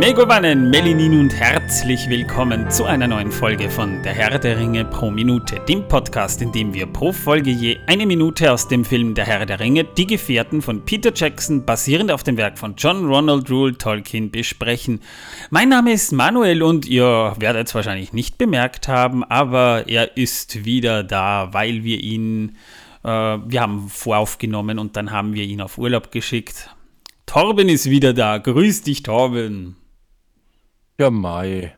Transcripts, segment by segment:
Megovanen, Melinin und herzlich willkommen zu einer neuen Folge von Der Herr der Ringe pro Minute, dem Podcast, in dem wir pro Folge je eine Minute aus dem Film Der Herr der Ringe, Die Gefährten von Peter Jackson, basierend auf dem Werk von John Ronald Rule Tolkien, besprechen. Mein Name ist Manuel und ihr werdet es wahrscheinlich nicht bemerkt haben, aber er ist wieder da, weil wir ihn, äh, wir haben voraufgenommen und dann haben wir ihn auf Urlaub geschickt. Torben ist wieder da. Grüß dich, Torben. Ja, Mai.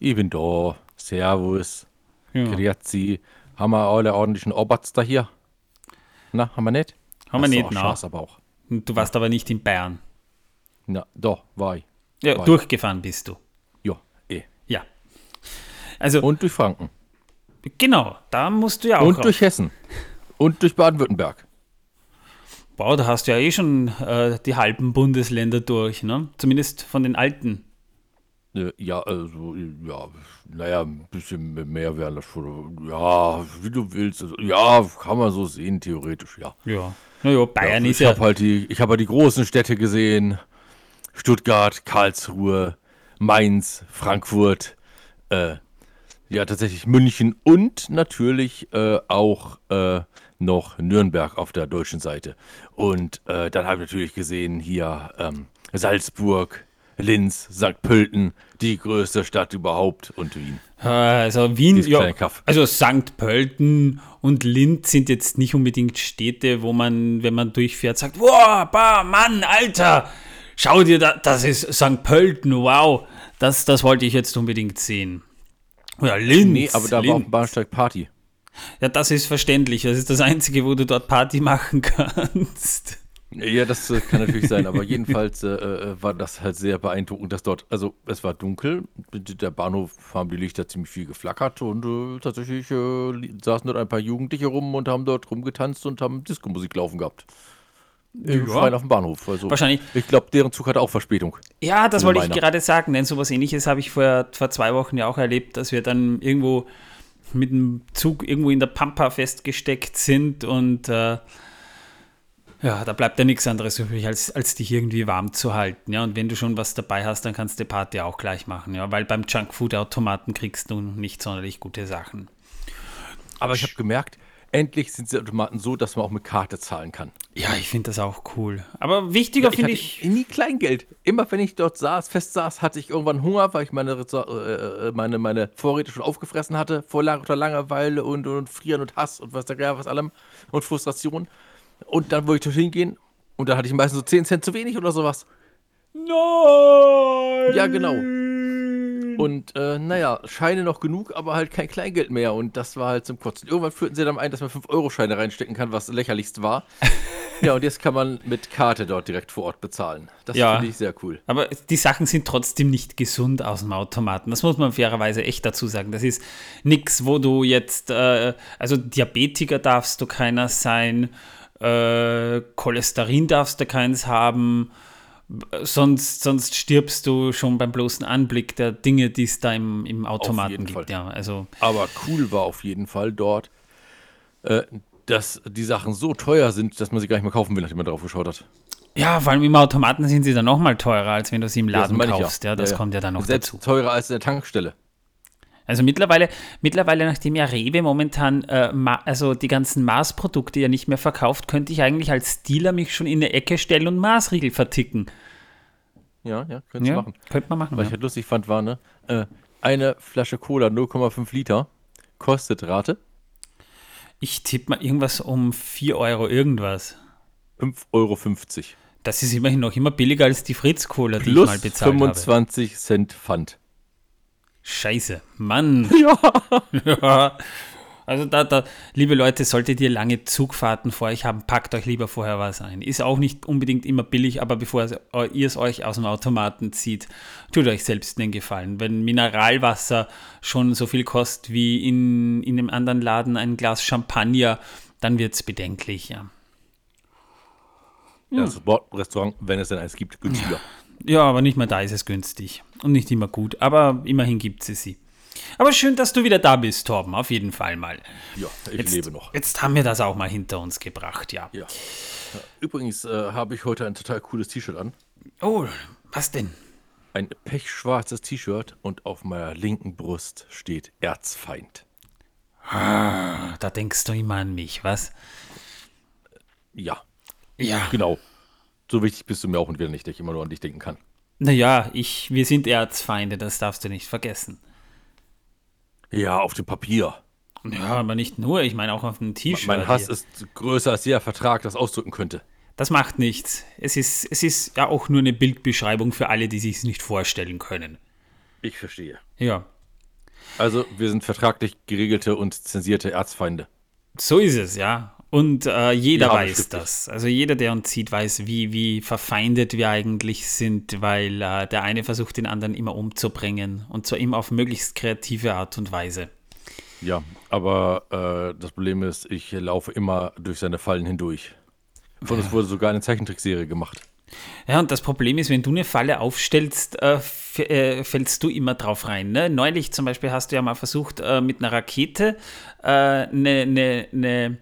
Ich bin da. Servus. Ja. Grüezi. Haben wir alle ordentlichen Oberts da hier? Na, haben wir nicht? Haben wir Ach so, nicht, na. Scheiß aber auch. Du warst aber nicht in Bayern. Na, doch, war ich. Ja, Weil- durchgefahren bist du. Ja, eh. Ja. Also, Und durch Franken. genau, da musst du ja auch Und durch Hessen. Und durch Baden-Württemberg. Boah, da hast du ja eh schon äh, die halben Bundesländer durch, ne? Zumindest von den alten. Äh, Ja, also, ja, naja, ein bisschen mehr wären das schon. Ja, wie du willst. Also, ja, kann man so sehen, theoretisch, ja. Ja. Naja, Bayern ja, ist ich ja. habe halt die, ich habe halt die großen Städte gesehen: Stuttgart, Karlsruhe, Mainz, Frankfurt, äh, ja tatsächlich München und natürlich äh, auch äh, noch Nürnberg auf der deutschen Seite. Und äh, dann habe ich natürlich gesehen hier ähm, Salzburg, Linz, St. Pölten, die größte Stadt überhaupt und Wien. Also Wien, ja, also St. Pölten und Linz sind jetzt nicht unbedingt Städte, wo man, wenn man durchfährt, sagt, wow, bah, Mann, Alter, schau dir, da, das ist St. Pölten, wow, das, das wollte ich jetzt unbedingt sehen. Ja, Linz. Nee, aber da war auf Linz. dem Bahnsteig Party. Ja, das ist verständlich. Das ist das Einzige, wo du dort Party machen kannst. Ja, das äh, kann natürlich sein, aber jedenfalls äh, äh, war das halt sehr beeindruckend, dass dort, also es war dunkel, der Bahnhof haben die Lichter ziemlich viel geflackert und äh, tatsächlich äh, li- saßen dort ein paar Jugendliche rum und haben dort rumgetanzt und haben Disco-Musik laufen gehabt. Ja. Freien auf dem Bahnhof. Also, Wahrscheinlich. Ich glaube, deren Zug hatte auch Verspätung. Ja, das Also wollte ich meiner. gerade sagen, denn sowas ähnliches habe ich vor, vor zwei Wochen ja auch erlebt, dass wir dann irgendwo mit dem Zug irgendwo in der Pampa festgesteckt sind und äh, ja, da bleibt ja nichts anderes übrig, als, als dich irgendwie warm zu halten. Ja, und wenn du schon was dabei hast, dann kannst du die Party auch gleich machen, ja, weil beim Junkfood-Automaten kriegst du nicht sonderlich gute Sachen. Aber ich habe gemerkt, endlich sind die Automaten so, dass man auch mit Karte zahlen kann. Ja, ich finde das auch cool. Aber wichtiger finde hatte ich. nie Kleingeld. Immer wenn ich dort saß, fest saß, hatte ich irgendwann Hunger, weil ich meine, äh, meine, meine Vorräte schon aufgefressen hatte, vor lauter Langeweile und, und Frieren und Hass und was da was allem und Frustration. Und dann wollte ich dorthin gehen und dann hatte ich meistens so 10 Cent zu wenig oder sowas. Nein! Ja, genau. Und äh, naja, Scheine noch genug, aber halt kein Kleingeld mehr. Und das war halt zum Kotzen. Irgendwann führten sie dann ein, dass man 5-Euro-Scheine reinstecken kann, was lächerlichst war. ja, und jetzt kann man mit Karte dort direkt vor Ort bezahlen. Das Ja. finde ich sehr cool. Aber die Sachen sind trotzdem nicht gesund aus dem Automaten. Das muss man fairerweise echt dazu sagen. Das ist nichts, wo du jetzt, äh, also Diabetiker darfst du keiner sein, äh, Cholesterin darfst du keins haben, sonst, sonst stirbst du schon beim bloßen Anblick der Dinge, die es da im, im Automaten gibt. Fall. Ja, also Aber cool war auf jeden Fall dort, äh, dass die Sachen so teuer sind, dass man sie gar nicht mehr kaufen will, nachdem man drauf geschaut hat. ja, vor allem im Automaten sind sie dann nochmal teurer, als wenn du sie im Ja, Laden ich kaufst. Ja, das kommt ja dann noch Selbst dazu. teurer als in der Tankstelle. Also mittlerweile, mittlerweile, nachdem ja Rewe momentan äh, also die ganzen Maßprodukte ja nicht mehr verkauft, könnte ich eigentlich als Dealer mich schon in eine Ecke stellen und Maßriegel verticken. Ja, ja, könntest du machen. könnte man machen. Was Ja. ich halt lustig fand, war, ne, äh, eine Flasche Cola 0,5 Liter kostet Rate Ich tippe mal irgendwas um 4 Euro irgendwas. 5,50 Euro. Das ist immerhin noch immer billiger als die Fritz-Cola, die ich mal bezahlt habe. 25 Cent Pfand. Scheiße, Mann. Ja. Ja. Also da, da, liebe Leute, solltet ihr lange Zugfahrten vor euch haben, packt euch lieber vorher was ein. Ist auch nicht unbedingt immer billig, aber bevor ihr es euch aus dem Automaten zieht, tut euch selbst den Gefallen. Wenn Mineralwasser schon so viel kostet wie in, in einem anderen Laden ein Glas Champagner, dann wird es bedenklich, ja. Ja, das Bordrestaurant, wenn es denn eins gibt, günstiger. Ja, aber nicht mal da ist es günstig. Und nicht immer gut, aber immerhin gibt es sie. Aber schön, dass du wieder da bist, Torben, auf jeden Fall mal. Ja, ich Jetzt, lebe noch. Jetzt haben wir das auch mal hinter uns gebracht, ja. Ja. Übrigens äh, habe ich heute ein total cooles T-Shirt an. Oh, was denn? ein pechschwarzes T-Shirt und auf meiner linken Brust steht Erzfeind. Ah, da denkst du immer an mich, was? Ja, Ja. genau. So wichtig bist du mir auch und wieder nicht, dass ich immer nur an dich denken kann. Naja, ich, wir sind Erzfeinde, das darfst du nicht vergessen. Ja, auf dem Papier. Ja, aber nicht nur, ich meine auch auf dem T-Shirt. Mein Hass hier. ist größer, als jeder Vertrag das ausdrücken könnte. Das macht nichts. Es ist, es ist ja auch nur eine Bildbeschreibung für alle, die sich es nicht vorstellen können. Ich verstehe. Ja, Also, wir sind vertraglich geregelte und zensierte Erzfeinde. so ist es, ja. Und äh, jeder Ja, weiß das. Also jeder, der uns sieht, weiß, wie, wie verfeindet wir eigentlich sind, weil äh, der eine versucht, den anderen immer umzubringen. Und zwar immer auf möglichst kreative Art und Weise. Ja, aber äh, das Problem ist, ich laufe immer durch seine Fallen hindurch. Von uns wurde sogar eine Zeichentrickserie gemacht. Ja, und das Problem ist, wenn du eine Falle aufstellst, äh, äh, fällst du immer drauf rein. Ne? Neulich zum Beispiel hast du ja mal versucht, äh, mit einer Rakete äh, eine, eine, eine,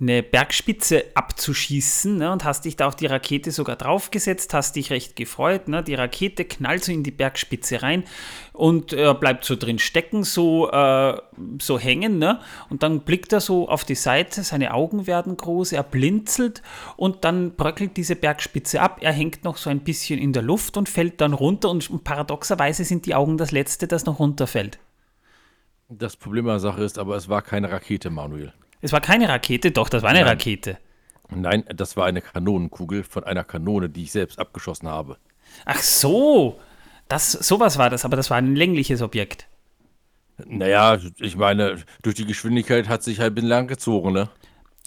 eine Bergspitze abzuschießen ne? und hast dich da auf die Rakete sogar draufgesetzt, hast dich recht gefreut. Ne? Die Rakete knallt so in die Bergspitze rein und äh, bleibt so drin stecken, so, äh, so hängen. Ne? Und dann blickt er so auf die Seite, seine Augen werden groß, er blinzelt und dann bröckelt diese Bergspitze ab. Er hängt noch so ein bisschen in der Luft und fällt dann runter und paradoxerweise sind die Augen das Letzte, das noch runterfällt. Das Problem an der Sache ist aber, es war keine Rakete, Manuel. Es war keine Rakete, doch, das war eine Nein. Rakete. Nein, das war eine Kanonenkugel von einer Kanone, die ich selbst abgeschossen habe. Ach so, das, sowas war das, aber das war ein längliches Objekt. Naja, ich meine, durch die Geschwindigkeit hat sich halt ein bisschen lang gezogen, ne?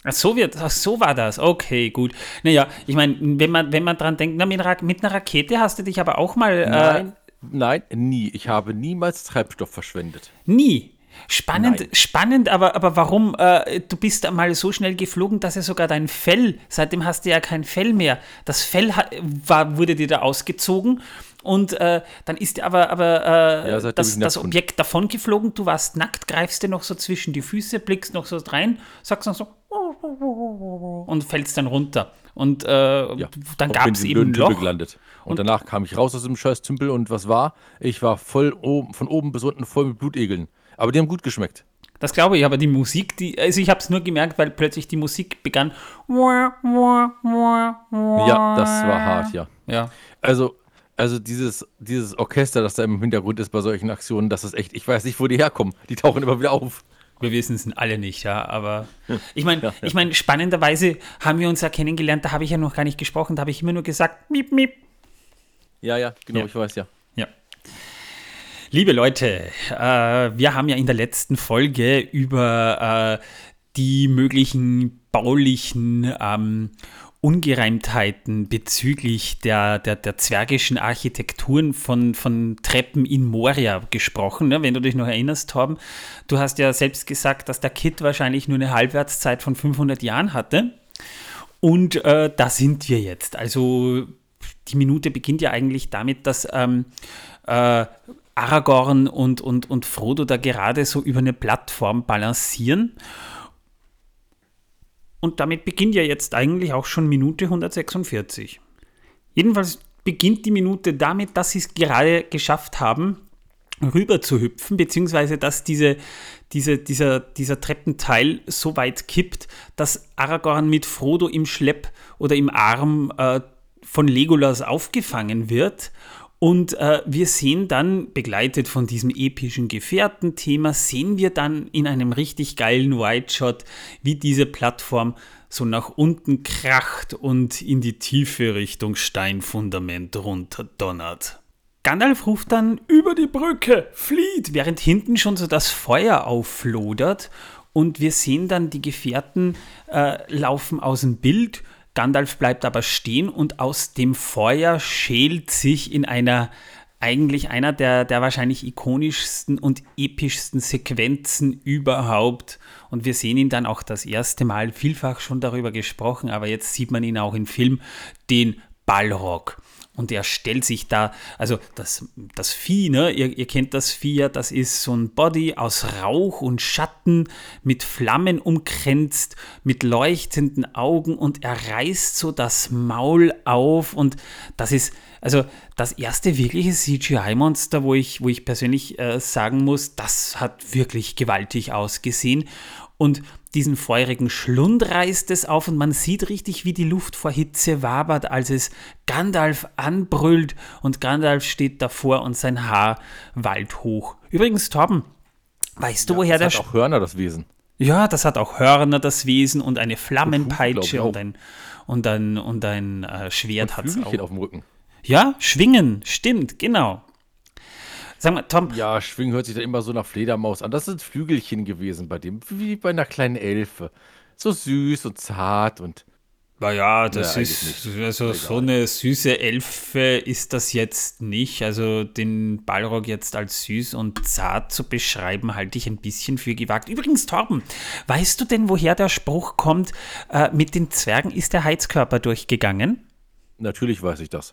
Ach so, wird, ach so war das. Okay, gut. Naja, ich meine, wenn man, wenn man dran denkt, na, mit, mit einer Rakete hast du dich aber auch mal. Äh, Nein, nein, nie. Ich habe niemals Treibstoff verschwendet. nie. Spannend, Nein. spannend, aber, aber warum? Äh, du bist mal so schnell geflogen, dass er sogar dein Fell, seitdem hast du ja kein Fell mehr. Das Fell hat, war, wurde dir da ausgezogen und äh, dann ist dir aber, aber äh, Ja, das, das. Objekt davon geflogen, du warst nackt, greifst dir noch so zwischen die Füße, blickst noch so rein, sagst noch so und fällst dann runter. Und äh, Ja, dann und gab es eben ein Loch. gelandet. Und, danach kam ich raus aus dem scheiß Tümpel und was war? Ich war voll oben, von oben bis unten voll mit Blutegeln. Aber die haben gut geschmeckt. Das glaube ich, aber die Musik, die, also ich habe es nur gemerkt, weil plötzlich die Musik begann. Ja, das war hart, ja. Ja. Also, also dieses, dieses Orchester, das da im Hintergrund ist bei solchen Aktionen, das ist echt, ich weiß nicht, wo die herkommen. Die tauchen immer wieder auf. Wir wissen es alle nicht, ja, aber ich meine, ich meine, spannenderweise haben wir uns ja kennengelernt, da habe ich ja noch gar nicht gesprochen, da habe ich immer nur gesagt, miep, miep. Ja, ja, genau, Ja. ich weiß ja. Liebe Leute, äh, wir haben ja in der letzten Folge über äh, die möglichen baulichen ähm, Ungereimtheiten bezüglich der, der, der zwergischen Architekturen von, von Treppen in Moria gesprochen. Ne? Wenn du dich noch erinnerst, Torben, du hast ja selbst gesagt, dass der Kit wahrscheinlich nur eine Halbwertszeit von 500 Jahren hatte. Und äh, da sind wir jetzt. Also die Minute beginnt ja eigentlich damit, dass ähm, äh, Aragorn und, und, und Frodo da gerade so über eine Plattform balancieren. Und damit beginnt ja jetzt eigentlich auch schon Minute 146. Jedenfalls beginnt die Minute damit, dass sie es gerade geschafft haben, rüber zu hüpfen, beziehungsweise dass diese, diese, dieser, dieser Treppenteil so weit kippt, dass Aragorn mit Frodo im Schlepp oder im Arm äh, von Legolas aufgefangen wird. Und äh, wir sehen dann, begleitet von diesem epischen Gefährtenthema, sehen wir dann in einem richtig geilen White-Shot, wie diese Plattform so nach unten kracht und in die tiefe Richtung Steinfundament runterdonnert. Gandalf ruft dann über die Brücke, flieht, während hinten schon so das Feuer aufflodert und wir sehen dann die Gefährten äh, laufen aus dem Bild. Gandalf bleibt aber stehen und aus dem Feuer schält sich in einer eigentlich einer der, der wahrscheinlich ikonischsten und epischsten Sequenzen überhaupt. Und wir sehen ihn dann auch das erste Mal, vielfach schon darüber gesprochen, aber jetzt sieht man ihn auch im Film, den Balrog. Und er stellt sich da, also das, das Vieh, ne, ihr, ihr kennt das Vieh ja, das ist so ein Body aus Rauch und Schatten, mit Flammen umkränzt, mit leuchtenden Augen und er reißt so das Maul auf und das ist, also das erste wirkliche CGI-Monster, wo ich, wo ich persönlich äh, sagen muss, das hat wirklich gewaltig ausgesehen. Und diesen feurigen Schlund reißt es auf und man sieht richtig, wie die Luft vor Hitze wabert, als es Gandalf anbrüllt und Gandalf steht davor und sein Haar wallt hoch. Übrigens, Torben, weißt du, Ja, woher der... das hat auch Hörner, das Wesen. Ja, das hat auch Hörner, das Wesen, und eine Flammenpeitsche und ein, und ein, und ein äh, Schwert hat es auch. auf dem Rücken. Ja, schwingen, stimmt, genau. Sag mal, Tom, Ja, Schwingen hört sich dann immer so nach Fledermaus an. Das sind Flügelchen gewesen bei dem, wie bei einer kleinen Elfe. So süß und zart und Naja, das Ja, ist, also Egal. so eine süße Elfe ist das jetzt nicht. Also den Balrog jetzt als süß und zart zu beschreiben, halte ich ein bisschen für gewagt. Übrigens, Torben, weißt du denn, woher der Spruch kommt, äh, mit den Zwergen ist der Heizkörper durchgegangen? natürlich weiß ich das.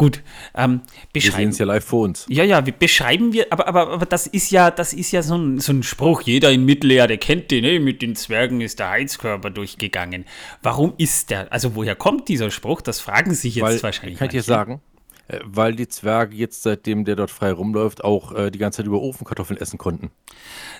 Gut, ähm, Wir sehen es ja live vor uns. Ja, ja, wie beschreiben wir, aber, aber, aber das ist ja, das ist ja so ein, so ein Spruch, jeder in Mittelerde kennt den, ne? mit den Zwergen ist der Heizkörper durchgegangen. Warum ist der, also woher kommt dieser Spruch? Das fragen sich jetzt Weil, wahrscheinlich kann ich dir sagen, weil die Zwerge jetzt, seitdem der dort frei rumläuft, auch äh, die ganze Zeit über Ofenkartoffeln essen konnten.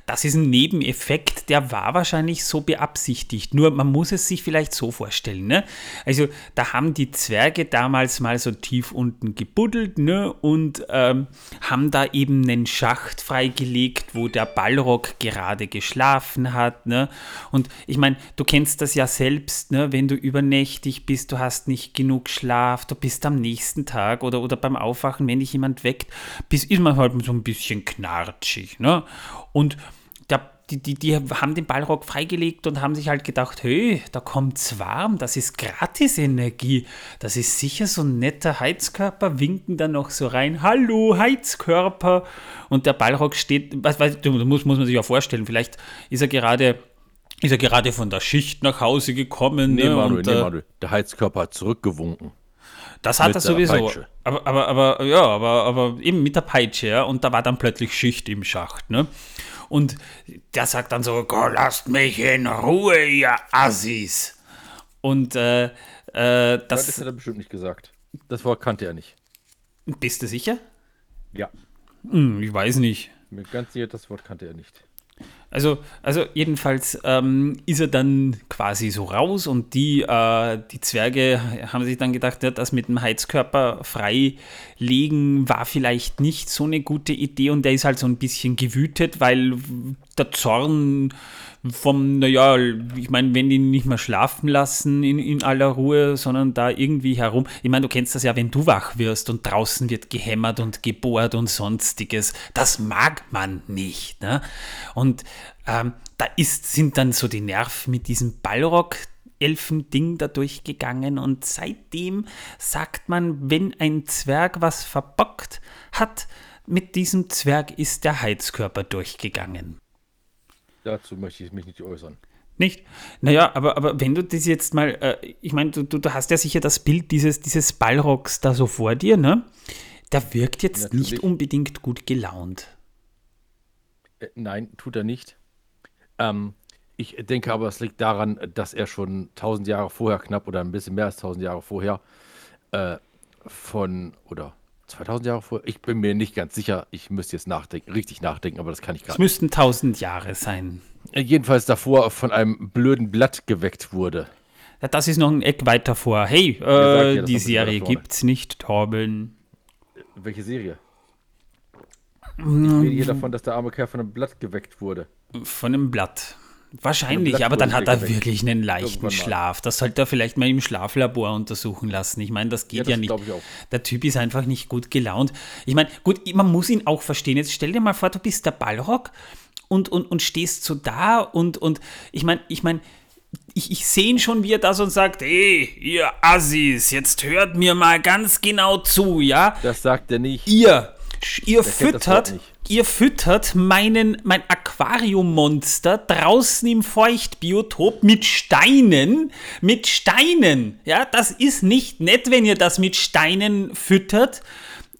Das ist ein Nebeneffekt, der war wahrscheinlich so beabsichtigt. Nur man muss es sich vielleicht so vorstellen. Ne? Also da haben die Zwerge damals mal so tief unten gebuddelt ne? und ähm, haben da eben einen Schacht freigelegt, wo der Ballrock gerade geschlafen hat. Ne? Und ich meine, du kennst das ja selbst, ne? wenn du übernächtig bist, du hast nicht genug Schlaf, du bist am nächsten Tag oder, oder beim Aufwachen, wenn dich jemand weckt, bist, ist man halt so ein bisschen knarschig. Ne? Und der, die, die, die haben den Ballrock freigelegt und haben sich halt gedacht, hey, da kommt's warm, das ist Gratisenergie, das ist sicher so ein netter Heizkörper, winken dann noch so rein, hallo Heizkörper und der Ballrock steht, was, du, muss, muss man sich ja vorstellen, vielleicht ist er gerade ist er gerade von der Schicht nach Hause gekommen. Nee, ne, Manuel, und, nee, äh, Manuel. Der Heizkörper hat zurückgewunken. Das hat er sowieso. Aber, aber, aber, ja, aber, aber eben mit der Peitsche, ja. Und da war dann plötzlich Schicht im Schacht, ne? Und der sagt dann so, "Gott, lasst mich in Ruhe, ihr Assis. Und äh, äh, Das, das das, hat er bestimmt nicht gesagt. Das Wort kannte er nicht. bist du sicher? Ja. Hm, ich weiß nicht. Mir ganz sicher, das Wort kannte er nicht. Also, also jedenfalls ähm, ist er dann quasi so raus und die, äh, die Zwerge haben sich dann gedacht, ja, das mit dem Heizkörper freilegen war vielleicht nicht so eine gute Idee und der ist halt so ein bisschen gewütet, weil der Zorn vom, naja, ich meine, wenn die nicht mehr schlafen lassen in, in aller Ruhe, sondern da irgendwie herum. Ich meine, du kennst das ja, wenn du wach wirst und draußen wird gehämmert und gebohrt und sonstiges. Das mag man nicht. Ne? Und ähm, da ist, sind dann so die Nerven mit diesem Ballrock. Elfending da durchgegangen und seitdem sagt man, wenn ein Zwerg was verbockt hat, mit diesem Zwerg ist der Heizkörper durchgegangen. Dazu möchte ich mich nicht äußern. Nicht? Naja, aber, aber wenn du das jetzt mal, äh, ich meine, du, du, du hast ja sicher das Bild dieses, dieses Ballrocks da so vor dir, ne? Der wirkt jetzt Natürlich. nicht unbedingt gut gelaunt. Äh, nein, tut er nicht. Ähm, ich denke aber, es liegt daran, dass er schon 1000 Jahre vorher, knapp oder ein bisschen mehr als 1000 Jahre vorher, äh, von, oder 2000 Jahre vorher, ich bin mir nicht ganz sicher, ich müsste jetzt nachdenken, richtig nachdenken, aber das kann ich Es gerade. müssten tausend Jahre sein. Äh, Jedenfalls davor von einem blöden Blatt geweckt wurde. Ja, das ist noch ein Eck weiter vor. Hey, äh, ja, die Serie gibt's nicht, Torben. Welche Serie? Mm. Ich rede hier davon, dass der arme Kerl von einem Blatt geweckt wurde. Von einem Blatt. Wahrscheinlich, aber dann hat er wirklich einen leichten. Schlaf. Das sollte er vielleicht mal im Schlaflabor untersuchen lassen. Ich meine, das geht Ja, ja, das nicht. ich auch. Der Typ ist einfach nicht gut gelaunt. Ich meine, gut, man muss ihn auch verstehen. Jetzt stell dir mal vor, du bist der Ballrock und, und, und stehst so da und, und ich meine, ich meine, ich, ich sehe ihn schon, wie er da so und sagt, hey, ihr Assis, jetzt hört mir mal ganz genau zu, ja? Das sagt er nicht. Ihr, Ihr füttert, ihr füttert meinen, mein Aquariummonster draußen im Feuchtbiotop mit Steinen. Mit Steinen. Ja, das ist nicht nett, wenn ihr das mit Steinen füttert.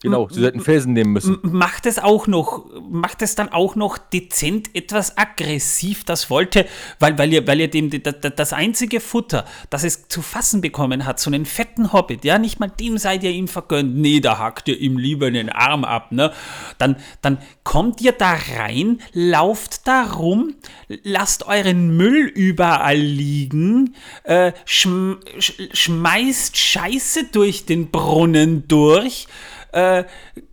Genau, sie hätten Felsen nehmen müssen. Macht es auch noch, macht es dann auch noch dezent etwas aggressiv, das wollte, weil, weil ihr, weil ihr dem das einzige Futter, das es zu fassen bekommen hat, so einen fetten Hobbit, ja, nicht mal dem seid ihr ihm vergönnt, nee, da hackt ihr ihm lieber den Arm ab, ne? Dann, dann kommt ihr da rein, lauft da rum, lasst euren Müll überall liegen, äh, schm, schmeißt Scheiße durch den Brunnen durch, äh,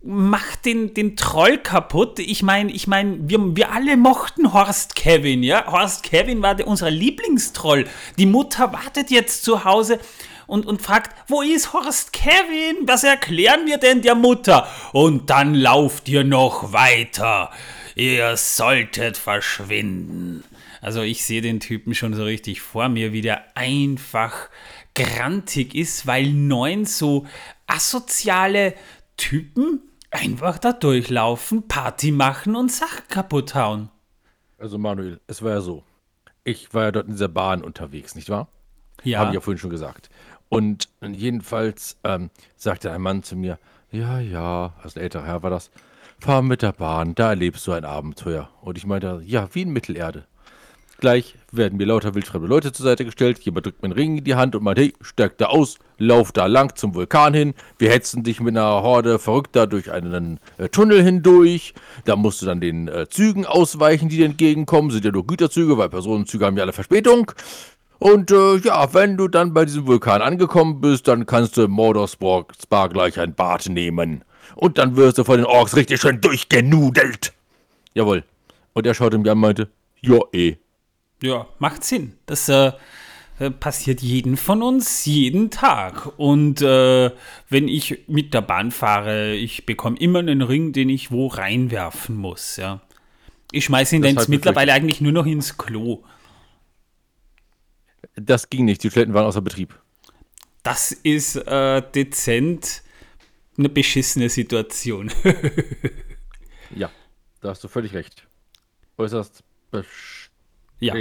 macht den, den Troll kaputt. Ich meine, ich mein, wir, wir alle mochten Horst Kevin, ja. Horst Kevin war der, unser Lieblingstroll. Die Mutter wartet jetzt zu Hause und, und fragt, wo ist Horst Kevin? Was erklären wir denn der Mutter? Und dann lauft ihr noch weiter. Ihr solltet verschwinden. Also ich sehe den Typen schon so richtig vor mir, wie der einfach grantig ist, weil neun so asoziale Typen einfach da durchlaufen, Party machen und Sachen kaputt hauen. Also Manuel, es war ja so. Ich war ja dort in dieser Bahn unterwegs, nicht wahr? Ja. Habe ich ja vorhin schon gesagt. Und jedenfalls ähm, sagte ein Mann zu mir, ja, ja, ein älterer Herr war das, fahr mit der Bahn, da erlebst du ein Abenteuer. Und ich meinte, ja, wie in Mittelerde. Gleich werden mir lauter wildfremde Leute zur Seite gestellt. Jemand drückt mir einen Ring in die Hand und meint, hey, steig da aus, lauf da lang zum Vulkan hin. Wir hetzen dich mit einer Horde Verrückter durch einen äh, Tunnel hindurch. Da musst du dann den äh, Zügen ausweichen, die dir entgegenkommen. Sind ja nur Güterzüge, weil Personenzüge haben ja alle Verspätung. Und äh, ja, wenn du dann bei diesem Vulkan angekommen bist, dann kannst du Mordor Spa gleich ein Bad nehmen. Und dann wirst du von den Orks richtig schön durchgenudelt. Jawohl. Und er schaute mich an und meinte, ja eh. Ja, macht Sinn. Das äh, passiert jeden von uns jeden Tag. Und äh, wenn ich mit der Bahn fahre, ich bekomme immer einen Ring, den ich wo reinwerfen muss. Ja. Ich schmeiße ihn dann mittlerweile eigentlich nur noch ins Klo. Das ging nicht, die Toiletten waren außer Betrieb. Das ist äh, dezent eine beschissene Situation. ja, da hast du völlig recht. Äußerst besch ja.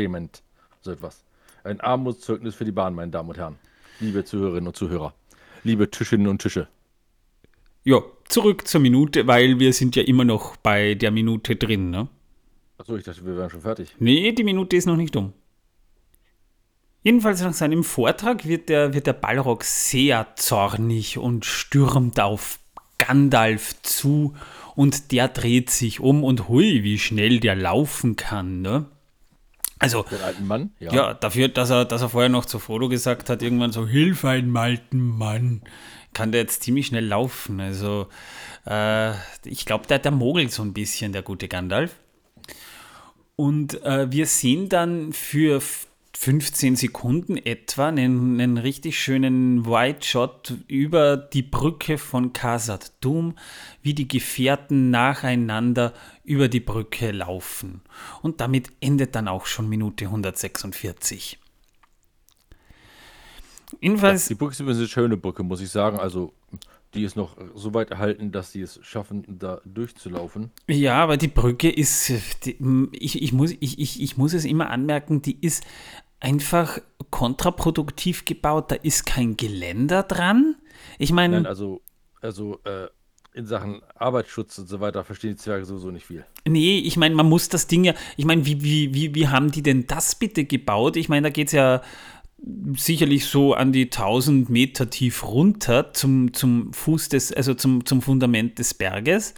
So etwas. Ein Armutszeugnis für die Bahn, meine Damen und Herren. Liebe Zuhörerinnen und Zuhörer. Liebe Tischinnen und Tische. Ja, zurück zur Minute, weil wir sind ja immer noch bei der Minute drin, ne? Achso, ich dachte, wir wären schon fertig. Nee, die Minute ist noch nicht um. Jedenfalls nach seinem Vortrag wird der, wird der Balrog sehr zornig und stürmt auf Gandalf zu und der dreht sich um und hui, wie schnell der laufen kann, ne? Also, Den alten Mann? Ja. ja, dafür, dass er, dass er vorher noch zu Frodo gesagt hat, irgendwann so, hilf einen alten Mann, kann der jetzt ziemlich schnell laufen. Also, äh, ich glaube, der, der mogelt so ein bisschen, der gute Gandalf. Und äh, wir sehen dann für 15 Sekunden etwa einen, einen richtig schönen White Shot über die Brücke von Khazad Dum, wie die Gefährten nacheinander über die Brücke laufen. Und damit endet dann auch schon Minute 146. Jedenfalls. Ja, die Brücke ist übrigens eine schöne Brücke, muss ich sagen. Also die ist noch so weit erhalten, dass sie es schaffen, da durchzulaufen. Ja, aber die Brücke ist, die, ich, ich, muss, ich, ich, ich muss es immer anmerken, die ist einfach kontraproduktiv gebaut. Da ist kein Geländer dran. Ich meine. Also, also äh, in Sachen Arbeitsschutz und so weiter verstehen die Zwerge sowieso nicht viel. Nee, ich meine, man muss das Ding ja. Ich meine, wie, wie, wie, wie haben die denn das bitte gebaut? Ich meine, da geht es ja sicherlich so an die 1000 Meter tief runter zum, zum Fuß des, also zum, zum Fundament des Berges.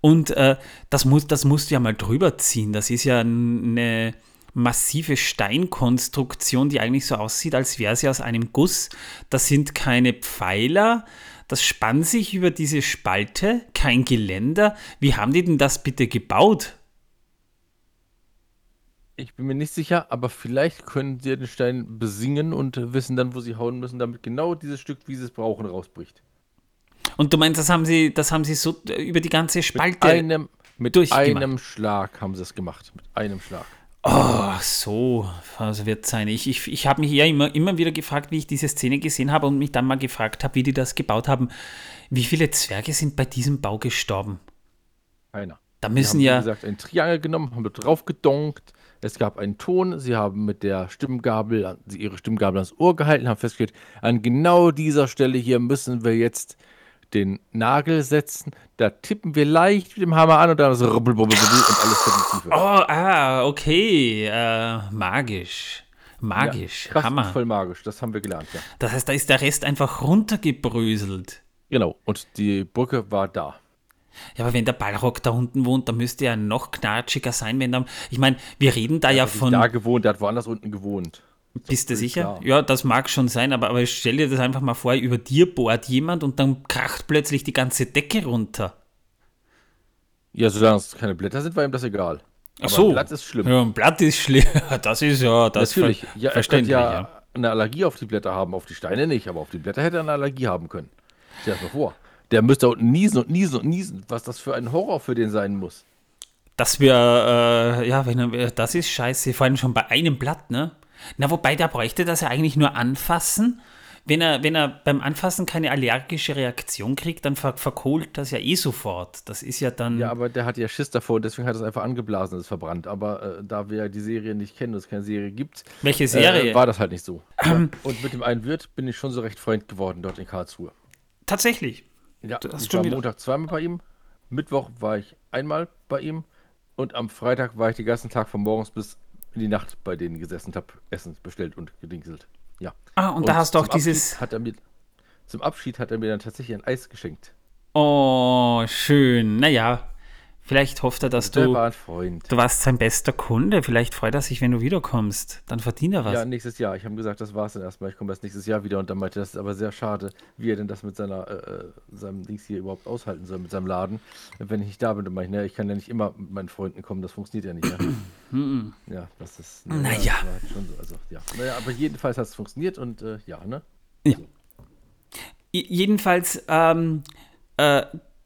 Und äh, das, muss, das musst du ja mal drüber ziehen. Das ist ja eine massive Steinkonstruktion, die eigentlich so aussieht, als wäre sie aus einem Guss. Das sind keine Pfeiler, das spannt sich über diese Spalte, kein Geländer. Wie haben die denn das bitte gebaut? Ich bin mir nicht sicher, aber vielleicht können sie den Stein besingen und wissen dann, wo sie hauen müssen, damit genau dieses Stück, wie sie es brauchen, rausbricht. Und du meinst, das haben sie, das haben sie so über die ganze Spalte mit einem, mit einem Schlag haben sie es gemacht. Mit einem Schlag. Oh, so, also wird sein. Ich, ich, ich habe mich ja immer, immer wieder gefragt, wie ich diese Szene gesehen habe und mich dann mal gefragt habe, wie die das gebaut haben. Wie viele Zwerge sind bei diesem Bau gestorben? Keiner. Da müssen sie ja. haben, wie gesagt, ein Triangel genommen, haben dort drauf gedonkt. Es gab einen Ton. Sie haben mit der Stimmgabel, ihre Stimmgabel ans Ohr gehalten, haben festgestellt, an genau dieser Stelle hier müssen wir jetzt den Nagel setzen. Da tippen wir leicht mit dem Hammer an und dann so rubbel, bubbel, bubbel und alles Tiefe. Oh, ah, okay. Äh, magisch. Magisch. Und Hammer. voll magisch, das haben wir gelernt, ja. Das heißt, da ist der Rest einfach runtergebröselt. Genau, und die Brücke war da. Ja, aber wenn der Ballrock da unten wohnt, dann müsste er noch knatschiger sein, wenn dann. Ich meine, wir reden da ja nicht von. da gewohnt, der hat woanders unten gewohnt. Bist du sicher? klar. Ja, das mag schon sein, aber, aber stell dir das einfach mal vor, über dir bohrt jemand und dann kracht plötzlich die ganze Decke runter. Ja, solange es keine Blätter sind, war ihm das egal. Ach Aber so. ein Blatt ist schlimm. Ja, ein Blatt ist schlimm. Das ist ja, das Natürlich. ver Ja, er verständlich. ja, Ja, eine Allergie auf die Blätter haben, auf die Steine nicht, aber auf die Blätter hätte er eine Allergie haben können. Stell dir das mal vor. Der müsste unten niesen und niesen und niesen, was das für ein Horror für den sein muss. Dass wir, äh, ja, wenn er, das ist scheiße, vor allem schon bei einem Blatt, ne? Na, wobei, der bräuchte das ja eigentlich nur anfassen. Wenn er, wenn er beim Anfassen keine allergische Reaktion kriegt, dann ver verkohlt das ja eh sofort. Das ist ja dann. Ja, aber der hat ja Schiss davor deswegen hat er es einfach angeblasen, es ist verbrannt. Aber äh, da wir ja die Serie nicht kennen und es keine Serie gibt, Welche Serie? Äh, war das halt nicht so. ja. Und mit dem einen Wirt bin ich schon so recht Freund geworden dort in Karlsruhe. Tatsächlich. Ja, Du hast ich war wieder- Montag zweimal bei ihm, Mittwoch war ich einmal bei ihm und am Freitag war ich den ganzen Tag von morgens bis die Nacht bei denen gesessen und habe Essen bestellt und gedingselt. Ja. Ah, und, da hast du auch dieses. Abschied Hat er mir, zum Abschied hat er mir dann tatsächlich ein Eis geschenkt. Oh, schön. Naja, vielleicht hofft er, dass Der du. war ein Freund. Du warst sein bester Kunde. Vielleicht freut er sich, wenn du wiederkommst. Dann verdient er was. Ja, nächstes Jahr. Ich habe gesagt, das war's dann erstmal. Ich komme erst nächstes Jahr wieder und dann meinte er, das ist aber sehr schade, wie er denn das mit seiner, äh, äh, seinem Dings hier überhaupt aushalten soll, mit seinem Laden. Wenn ich nicht da bin, dann meine ich, ne, ich kann ja nicht immer mit meinen Freunden kommen, das funktioniert ja nicht. Ja, ja das ist. ne, Naja. das war halt schon so, also, ja. Naja, aber jedenfalls hat es funktioniert und äh, ja, ne? J- Jedenfalls, ähm, äh,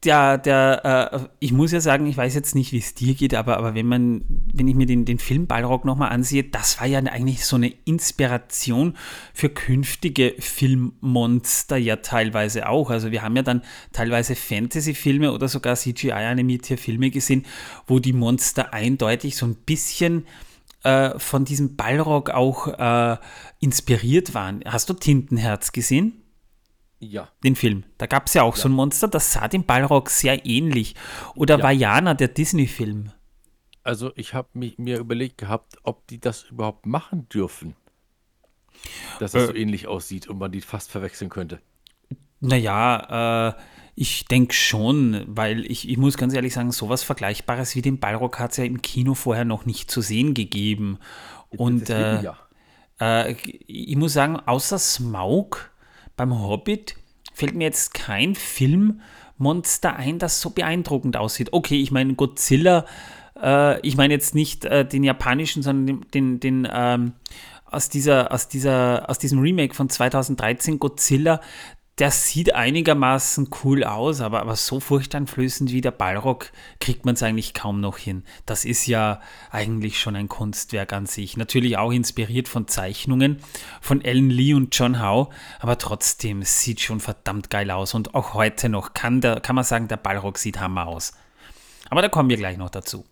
der, der, äh, ich muss ja sagen, ich weiß jetzt nicht, wie es dir geht, aber, aber wenn man, wenn ich mir den, den Film Ballrock nochmal ansehe, das war ja eigentlich so eine Inspiration für künftige Filmmonster ja teilweise auch. Also wir haben ja dann teilweise Fantasy-Filme oder sogar CGI-animierte Filme gesehen, wo die Monster eindeutig so ein bisschen äh, von diesem Ballrock auch äh, inspiriert waren. Hast du Tintenherz gesehen? Ja. den Film. Da gab es ja auch so ein Monster, das sah dem Ballrock sehr ähnlich. Oder Ja. Vajana, der Disney-Film. Also ich habe mir überlegt gehabt, ob die das überhaupt machen dürfen. Dass das Äh. so ähnlich aussieht und man die fast verwechseln könnte. Naja, äh, ich denke schon, weil ich, ich muss ganz ehrlich sagen, sowas Vergleichbares wie den Ballrock hat es ja im Kino vorher noch nicht zu sehen gegeben. Und Deswegen äh, ja. Äh, ich muss sagen, außer Smaug beim Hobbit fällt mir jetzt kein Filmmonster ein, das so beeindruckend aussieht. Okay, ich meine Godzilla, äh, ich meine jetzt nicht äh, den japanischen, sondern den, den, ähm, aus, dieser, aus, dieser, aus diesem Remake von 2013 Godzilla, der sieht einigermaßen cool aus, aber, aber so furchteinflößend wie der Ballrock kriegt man es eigentlich kaum noch hin. Das ist ja eigentlich schon ein Kunstwerk an sich. Natürlich auch inspiriert von Zeichnungen von Alan Lee und John Howe, aber trotzdem sieht schon verdammt geil aus. Und auch heute noch kann, der, kann man sagen, der Ballrock sieht Hammer aus. Aber da kommen wir gleich noch dazu.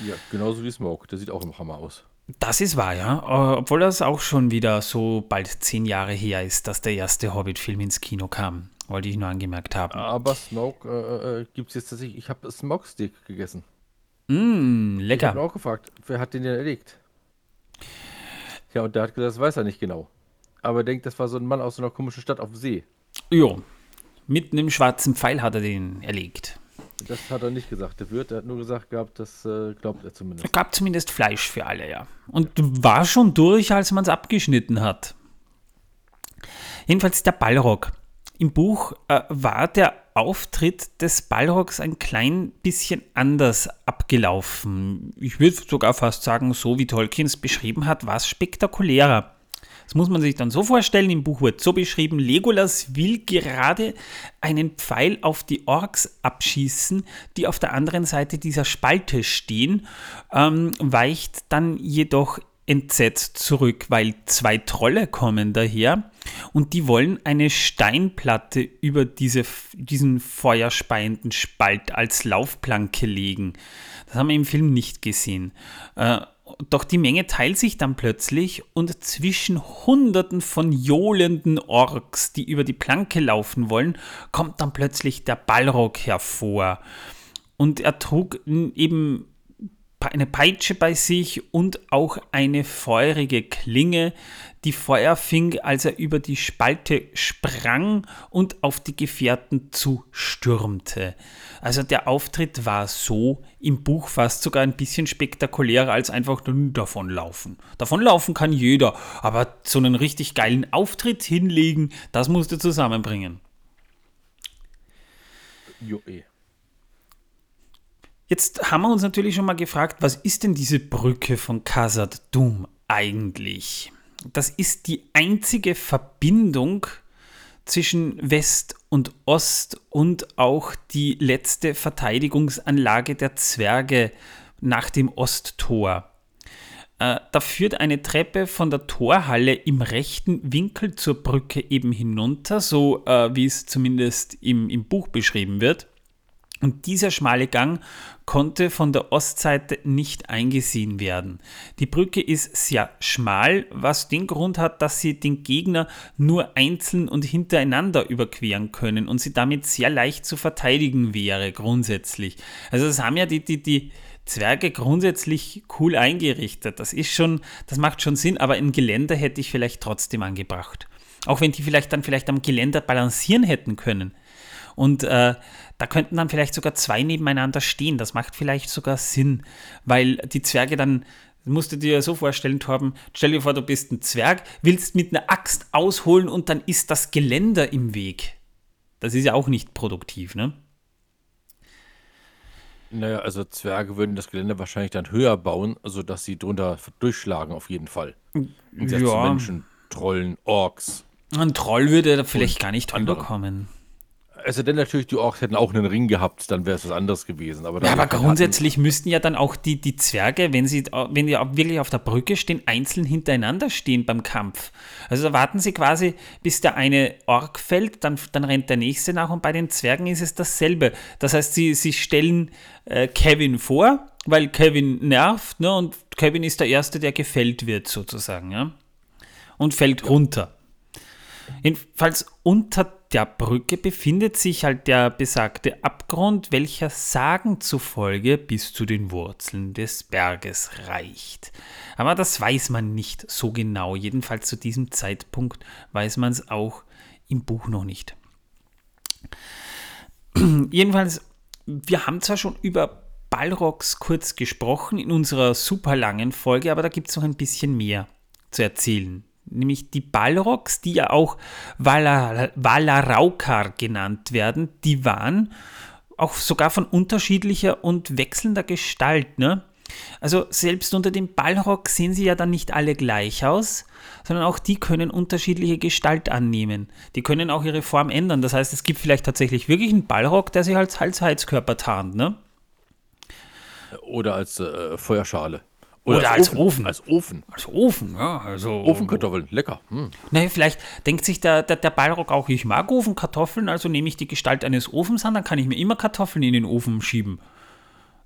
Ja, genauso wie Smoke. Der sieht auch im Hammer aus. Das ist wahr, ja. Äh, Obwohl das auch schon wieder so bald zehn Jahre her ist, dass der erste Hobbit-Film ins Kino kam. Wollte ich nur angemerkt haben. Aber Smoke äh, äh, gibt es jetzt tatsächlich. Ich habe Smoke Steak gegessen. Mmh, Ich habe lecker. auch gefragt, wer hat den denn erlegt? Ja, und der hat gesagt, das weiß er nicht genau. Aber er denkt, das war so ein Mann aus so einer komischen Stadt auf dem See. Jo. Mitten im schwarzen Pfeil hat er den erlegt. Das hat er nicht gesagt. Der Wirt, der hat nur gesagt gehabt, das äh, glaubt er zumindest. Es gab zumindest Fleisch für alle, ja. Und war schon durch, als man es abgeschnitten hat. Jedenfalls der Ballrock. Im Buch äh, war der Auftritt des Ballrocks ein klein bisschen anders abgelaufen. Ich würde sogar fast sagen, so wie Tolkien es beschrieben hat, war es spektakulärer. Das muss man sich dann so vorstellen, im Buch wird so beschrieben, Legolas will gerade einen Pfeil auf die Orks abschießen, die auf der anderen Seite dieser Spalte stehen, ähm, weicht dann jedoch entsetzt zurück, weil zwei Trolle kommen daher und die wollen eine Steinplatte über diese, diesen feuerspeienden Spalt als Laufplanke legen. Das haben wir im Film nicht gesehen. Äh, doch die Menge teilt sich dann plötzlich und zwischen Hunderten von johlenden Orks, die über die Planke laufen wollen, kommt dann plötzlich der Ballrock hervor. Und er trug eben eine Peitsche bei sich und auch eine feurige Klinge, die Feuer fing, als er über die Spalte sprang und auf die Gefährten zustürmte. Also der Auftritt war so im Buch fast sogar ein bisschen spektakulärer als einfach nur davonlaufen. Davonlaufen kann jeder, aber so einen richtig geilen Auftritt hinlegen, das musst du zusammenbringen. Jo, eh. Jetzt haben wir uns natürlich schon mal gefragt, was ist denn diese Brücke von Khazad Dum eigentlich? Das ist die einzige Verbindung zwischen West und Ost und auch die letzte Verteidigungsanlage der Zwerge nach dem Osttor. Äh, da führt eine Treppe von der Torhalle im rechten Winkel zur Brücke eben hinunter, so äh, wie es zumindest im, im Buch beschrieben wird. Und dieser schmale Gang konnte von der Ostseite nicht eingesehen werden. Die Brücke ist sehr schmal, was den Grund hat, dass sie den Gegner nur einzeln und hintereinander überqueren können und sie damit sehr leicht zu verteidigen wäre, grundsätzlich. Also das haben ja die, die, die Zwerge grundsätzlich cool eingerichtet. Das ist schon, das macht schon Sinn, aber ein Geländer hätte ich vielleicht trotzdem angebracht. Auch wenn die vielleicht dann vielleicht am Geländer balancieren hätten können. Und äh, da könnten dann vielleicht sogar zwei nebeneinander stehen. Das macht vielleicht sogar Sinn, weil die Zwerge dann musst du dir so vorstellen, Torben, stell dir vor, du bist ein Zwerg, willst mit einer Axt ausholen und dann ist das Geländer im Weg. Das ist ja auch nicht produktiv, ne? Naja, also Zwerge würden das Gelände wahrscheinlich dann höher bauen, sodass sie drunter durchschlagen, auf jeden Fall. ja. Menschen, Trollen, Orks. Ein Troll würde da vielleicht gar nicht drüber kommen. Also denn natürlich, die Orks hätten auch einen Ring gehabt, dann wäre es was anderes gewesen. Aber, ja, aber grundsätzlich hatten. müssten ja dann auch die, die Zwerge, wenn sie, wenn die wirklich auf der Brücke stehen, einzeln hintereinander stehen beim Kampf. Also da warten sie quasi, bis der eine Ork fällt, dann, dann rennt der nächste nach und bei den Zwergen ist es dasselbe. Das heißt, sie, sie stellen äh, Kevin vor, weil Kevin nervt, ne? Und Kevin ist der Erste, der gefällt wird, sozusagen, ja. Und fällt ja. runter. Jedenfalls unter der Brücke befindet sich halt der besagte Abgrund, welcher Sagen zufolge bis zu den Wurzeln des Berges reicht. Aber das weiß man nicht so genau. Jedenfalls zu diesem Zeitpunkt weiß man es auch im Buch noch nicht. Jedenfalls, wir haben zwar schon über Balrogs kurz gesprochen in unserer super langen Folge, aber da gibt es noch ein bisschen mehr zu erzählen nämlich die Balrogs, die ja auch Valaraukar genannt werden, die waren auch sogar von unterschiedlicher und wechselnder Gestalt. Ne? Also selbst unter dem Balrog sehen sie ja dann nicht alle gleich aus, sondern auch die können unterschiedliche Gestalt annehmen. Die können auch ihre Form ändern. Das heißt, es gibt vielleicht tatsächlich wirklich einen Balrog, der sich als Heizkörper tarnt. Ne? Oder als äh, Feuerschale. Oder, Oder als, als, Ofen. Als Ofen. Als Ofen, ja. Also, Ofenkartoffeln, lecker. Hm. Naja, vielleicht denkt sich der, der, der Ballrock auch, ich mag Ofenkartoffeln, also nehme ich die Gestalt eines Ofens an, dann kann ich mir immer Kartoffeln in den Ofen schieben.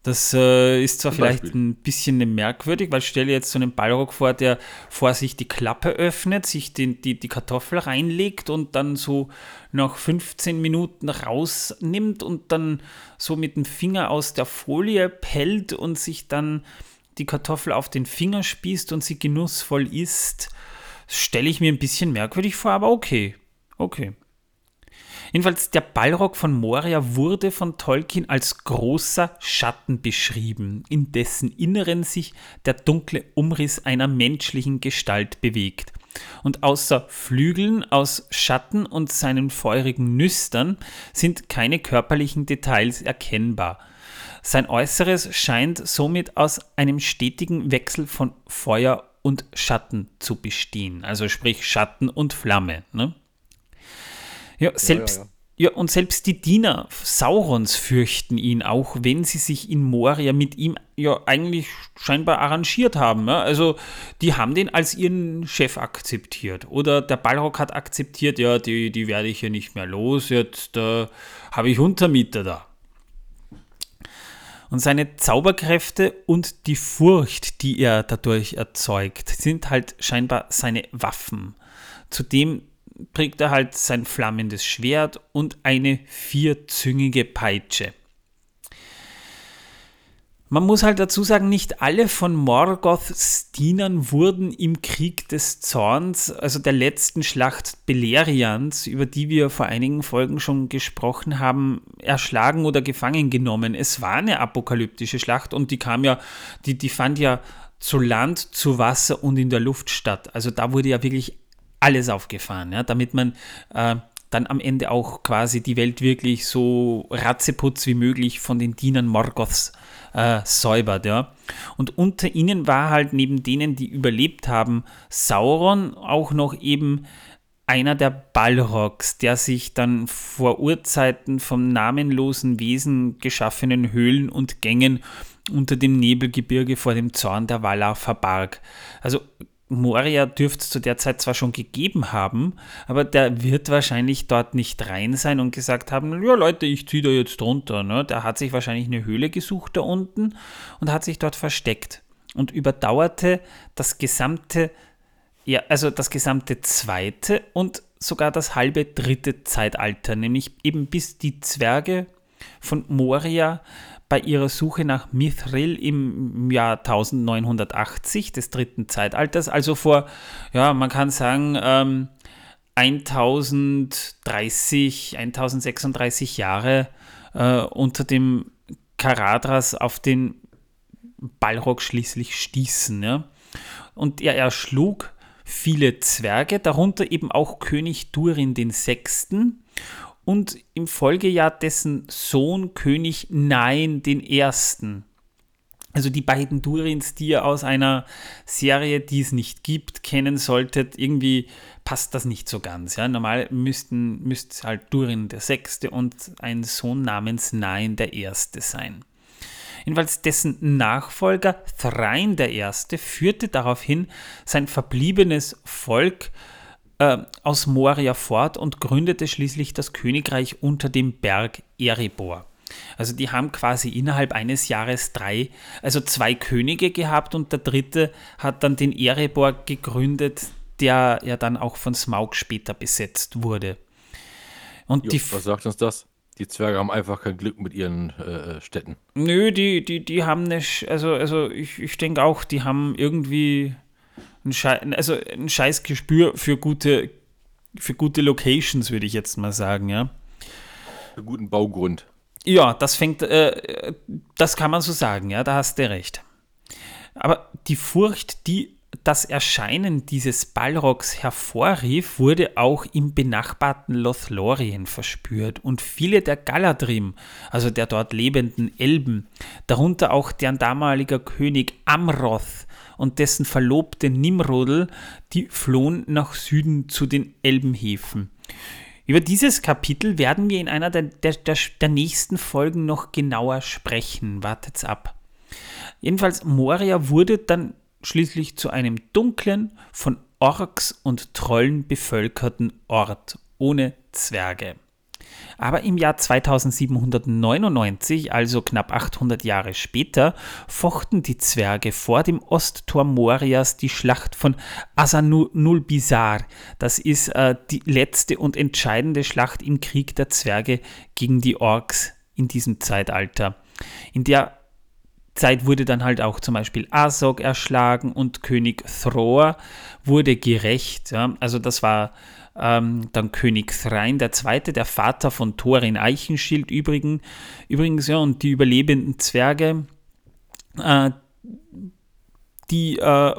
Das äh, ist zwar vielleicht ein bisschen merkwürdig, weil stelle jetzt so einen Ballrock vor, der vor sich die Klappe öffnet, sich den, die, die Kartoffel reinlegt und dann so nach 15 Minuten rausnimmt und dann so mit dem Finger aus der Folie pellt und sich dann die Kartoffel auf den Finger spießt und sie genussvoll isst, stelle ich mir ein bisschen merkwürdig vor, aber okay. Okay. Jedenfalls, der Ballrock von Moria wurde von Tolkien als großer Schatten beschrieben, in dessen Inneren sich der dunkle Umriss einer menschlichen Gestalt bewegt. Und außer Flügeln aus Schatten und seinen feurigen Nüstern sind keine körperlichen Details erkennbar. Sein Äußeres scheint somit aus einem stetigen Wechsel von Feuer und Schatten zu bestehen. Also sprich Schatten und Flamme. Ne? Ja, selbst, ja, ja, Ja, und selbst die Diener Saurons fürchten ihn, auch wenn sie sich in Moria mit ihm ja eigentlich scheinbar arrangiert haben. Ja? Also die haben den als ihren Chef akzeptiert. Oder der Balrog hat akzeptiert, ja, die, die werde ich hier nicht mehr los, jetzt äh, habe ich Untermieter da. Und seine Zauberkräfte und die Furcht, die er dadurch erzeugt, sind halt scheinbar seine Waffen. Zudem trägt er halt sein flammendes Schwert und eine vierzüngige Peitsche. Man muss halt dazu sagen, nicht alle von Morgoths Dienern wurden im Krieg des Zorns, also der letzten Schlacht Beleriands, über die wir vor einigen Folgen schon gesprochen haben, erschlagen oder gefangen genommen. Es war eine apokalyptische Schlacht und die kam ja, die, die fand ja zu Land, zu Wasser und in der Luft statt. Also da wurde ja wirklich alles aufgefahren, ja, damit man äh, dann am Ende auch quasi die Welt wirklich so ratzeputz wie möglich von den Dienern Morgoths äh, säubert. Ja. Und unter ihnen war halt neben denen, die überlebt haben, Sauron auch noch eben einer der Balrogs, der sich dann vor Urzeiten vom namenlosen Wesen geschaffenen Höhlen und Gängen unter dem Nebelgebirge vor dem Zorn der Valar verbarg. Also Moria dürfte es zu der Zeit zwar schon gegeben haben, aber der wird wahrscheinlich dort nicht rein sein und gesagt haben, ja Leute, ich ziehe da jetzt drunter. Ne? Der hat sich wahrscheinlich eine Höhle gesucht da unten und hat sich dort versteckt und überdauerte das gesamte, ja, also das gesamte zweite und sogar das halbe dritte Zeitalter, nämlich eben bis die Zwerge von Moria bei ihrer Suche nach Mithril im Jahr 1980 des dritten Zeitalters, also vor, ja, man kann sagen, ähm, 1030, 1036 Jahre äh, unter dem Karadras auf den Balrog schließlich stießen. Ja? Und er erschlug viele Zwerge, darunter eben auch König Durin Sechsten und im Folgejahr dessen Sohn König Nein den Ersten. Also die beiden Durins, die ihr aus einer Serie, die es nicht gibt, kennen solltet, irgendwie passt das nicht so ganz. Ja? Normal müssten müsste halt Durin der Sechste und ein Sohn namens Nein der Erste sein. Jedenfalls dessen Nachfolger Thrain der Erste führte daraufhin sein verbliebenes Volk äh, aus Moria fort und gründete schließlich das Königreich unter dem Berg Erebor. Also die haben quasi innerhalb eines Jahres drei, also zwei Könige gehabt und der dritte hat dann den Erebor gegründet, der ja dann auch von Smaug später besetzt wurde. Und jo, die was sagt uns das? Die Zwerge haben einfach kein Glück mit ihren äh, Städten. Nö, die, die, die haben nicht, also, also ich, ich denke auch, die haben irgendwie ein, Schei also ein scheiß Gespür für gute, für gute Locations, würde ich jetzt mal sagen, ja. Für guten Baugrund. Ja, das fängt, äh, das kann man so sagen, ja, da hast du recht. Aber die Furcht, die das Erscheinen dieses Balrogs hervorrief, wurde auch im benachbarten Lothlorien verspürt und viele der Galadrim, also der dort lebenden Elben, darunter auch deren damaliger König Amroth, und dessen Verlobte Nimrodel, die flohen nach Süden zu den Elbenhäfen. Über dieses Kapitel werden wir in einer der, der, der, der nächsten Folgen noch genauer sprechen. Wartet's ab. Jedenfalls, Moria wurde dann schließlich zu einem dunklen, von Orks und Trollen bevölkerten Ort ohne Zwerge. Aber im Jahr 2799, also knapp 800 Jahre später, fochten die Zwerge vor dem Osttor Morias die Schlacht von Asanulbizar. Das ist äh, die letzte und entscheidende Schlacht im Krieg der Zwerge gegen die Orks in diesem Zeitalter. In der Zeit wurde dann halt auch zum Beispiel Asog erschlagen und König Thror wurde gerecht. Ja? Also das war ähm, dann König Thrain II., der Vater von Thorin Eichenschild übrigens, übrigens ja, und die überlebenden Zwerge, äh, die äh,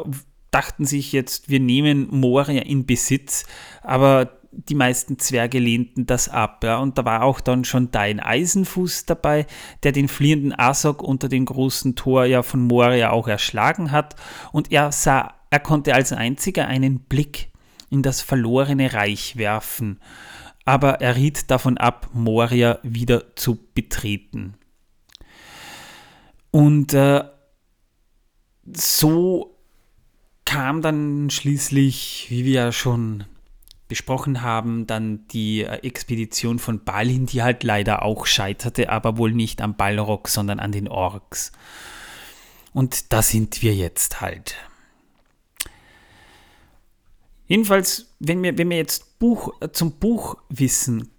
dachten sich jetzt, wir nehmen Moria in Besitz, aber die meisten Zwerge lehnten das ab. Ja. Und da war auch dann schon Dein Eisenfuß dabei, der den fliehenden Asok unter dem großen Tor ja von Moria auch erschlagen hat. Und er sah, er konnte als einziger einen Blick in das verlorene Reich werfen. aber er riet davon ab, Moria wieder zu betreten. Und äh, so kam dann schließlich, wie wir ja schon besprochen haben, dann die äh, Expedition von Balin, die halt leider auch scheiterte, aber wohl nicht am Balrog, sondern an den Orks. Und da sind wir jetzt halt. Jedenfalls, wenn wir, wenn wir jetzt Buch, äh, zum Buchwissen,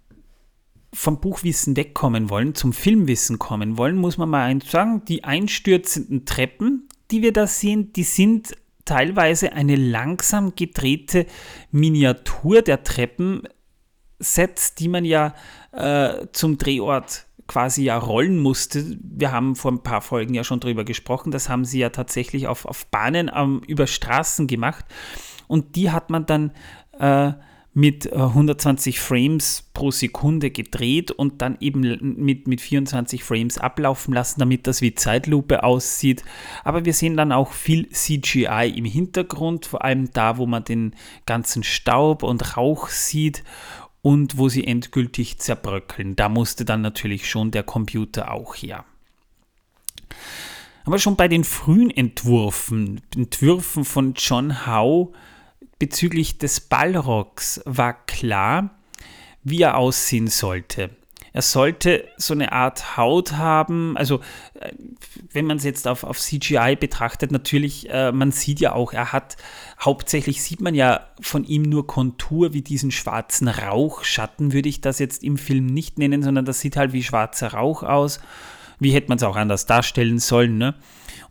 vom Buchwissen wegkommen wollen, zum Filmwissen kommen wollen, muss man mal eins sagen, die einstürzenden Treppen, die wir da sehen, die sind teilweise eine langsam gedrehte Miniatur der Treppensets, die man ja äh, zum Drehort quasi ja rollen musste. Wir haben vor ein paar Folgen ja schon drüber gesprochen. Das haben sie ja tatsächlich auf, auf Bahnen ähm, über Straßen gemacht. Und die hat man dann äh, mit 120 äh, Frames pro Sekunde gedreht und dann eben mit, mit 24 Frames ablaufen lassen, damit das wie Zeitlupe aussieht. Aber wir sehen dann auch viel CGI im Hintergrund, vor allem da, wo man den ganzen Staub und Rauch sieht und wo sie endgültig zerbröckeln. Da musste dann natürlich schon der Computer auch her. Aber schon bei den frühen Entwürfen, Entwürfen von John Howe, bezüglich des Ballrocks war klar, wie er aussehen sollte. Er sollte so eine Art Haut haben, also äh, wenn man es jetzt auf, auf CGI betrachtet, natürlich, äh, man sieht ja auch, er hat, hauptsächlich sieht man ja von ihm nur Kontur wie diesen schwarzen Rauchschatten, würde ich das jetzt im Film nicht nennen, sondern das sieht halt wie schwarzer Rauch aus. Wie hätte man es auch anders darstellen sollen, ne?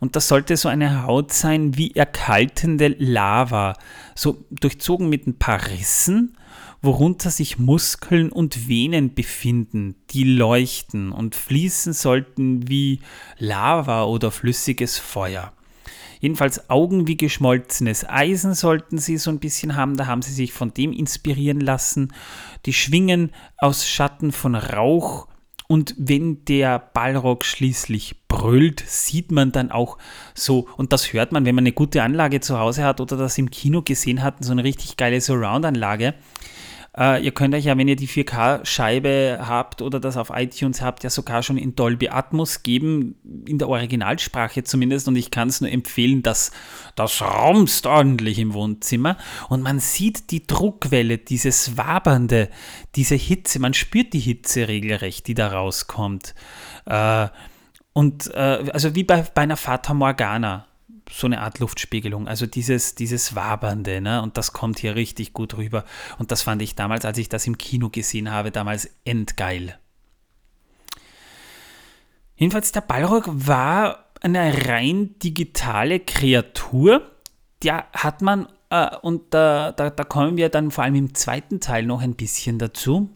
Und das sollte so eine Haut sein wie erkaltende Lava, so durchzogen mit ein paar Rissen, worunter sich Muskeln und Venen befinden, die leuchten und fließen sollten wie Lava oder flüssiges Feuer. Jedenfalls Augen wie geschmolzenes Eisen sollten sie so ein bisschen haben, da haben sie sich von dem inspirieren lassen. Die Schwingen aus Schatten von Rauch und wenn der Ballrock schließlich brüllt, sieht man dann auch so, und das hört man, wenn man eine gute Anlage zu Hause hat oder das im Kino gesehen hat, so eine richtig geile Surround-Anlage. Äh, ihr könnt euch ja, wenn ihr die 4K-Scheibe habt oder das auf iTunes habt, ja sogar schon in Dolby Atmos geben, in der Originalsprache zumindest. Und ich kann es nur empfehlen, dass das raumst ordentlich im Wohnzimmer. Und man sieht die Druckwelle, dieses Wabernde, diese Hitze. Man spürt die Hitze regelrecht, die da rauskommt. Äh, und äh, also wie bei, bei einer Fata Morgana so eine Art Luftspiegelung, also dieses, dieses Wabernde, ne? und das kommt hier richtig gut rüber. Und das fand ich damals, als ich das im Kino gesehen habe, damals endgeil. Jedenfalls, der Balrog war eine rein digitale Kreatur. Der hat man, äh, und da, da, da kommen wir dann vor allem im zweiten Teil noch ein bisschen dazu,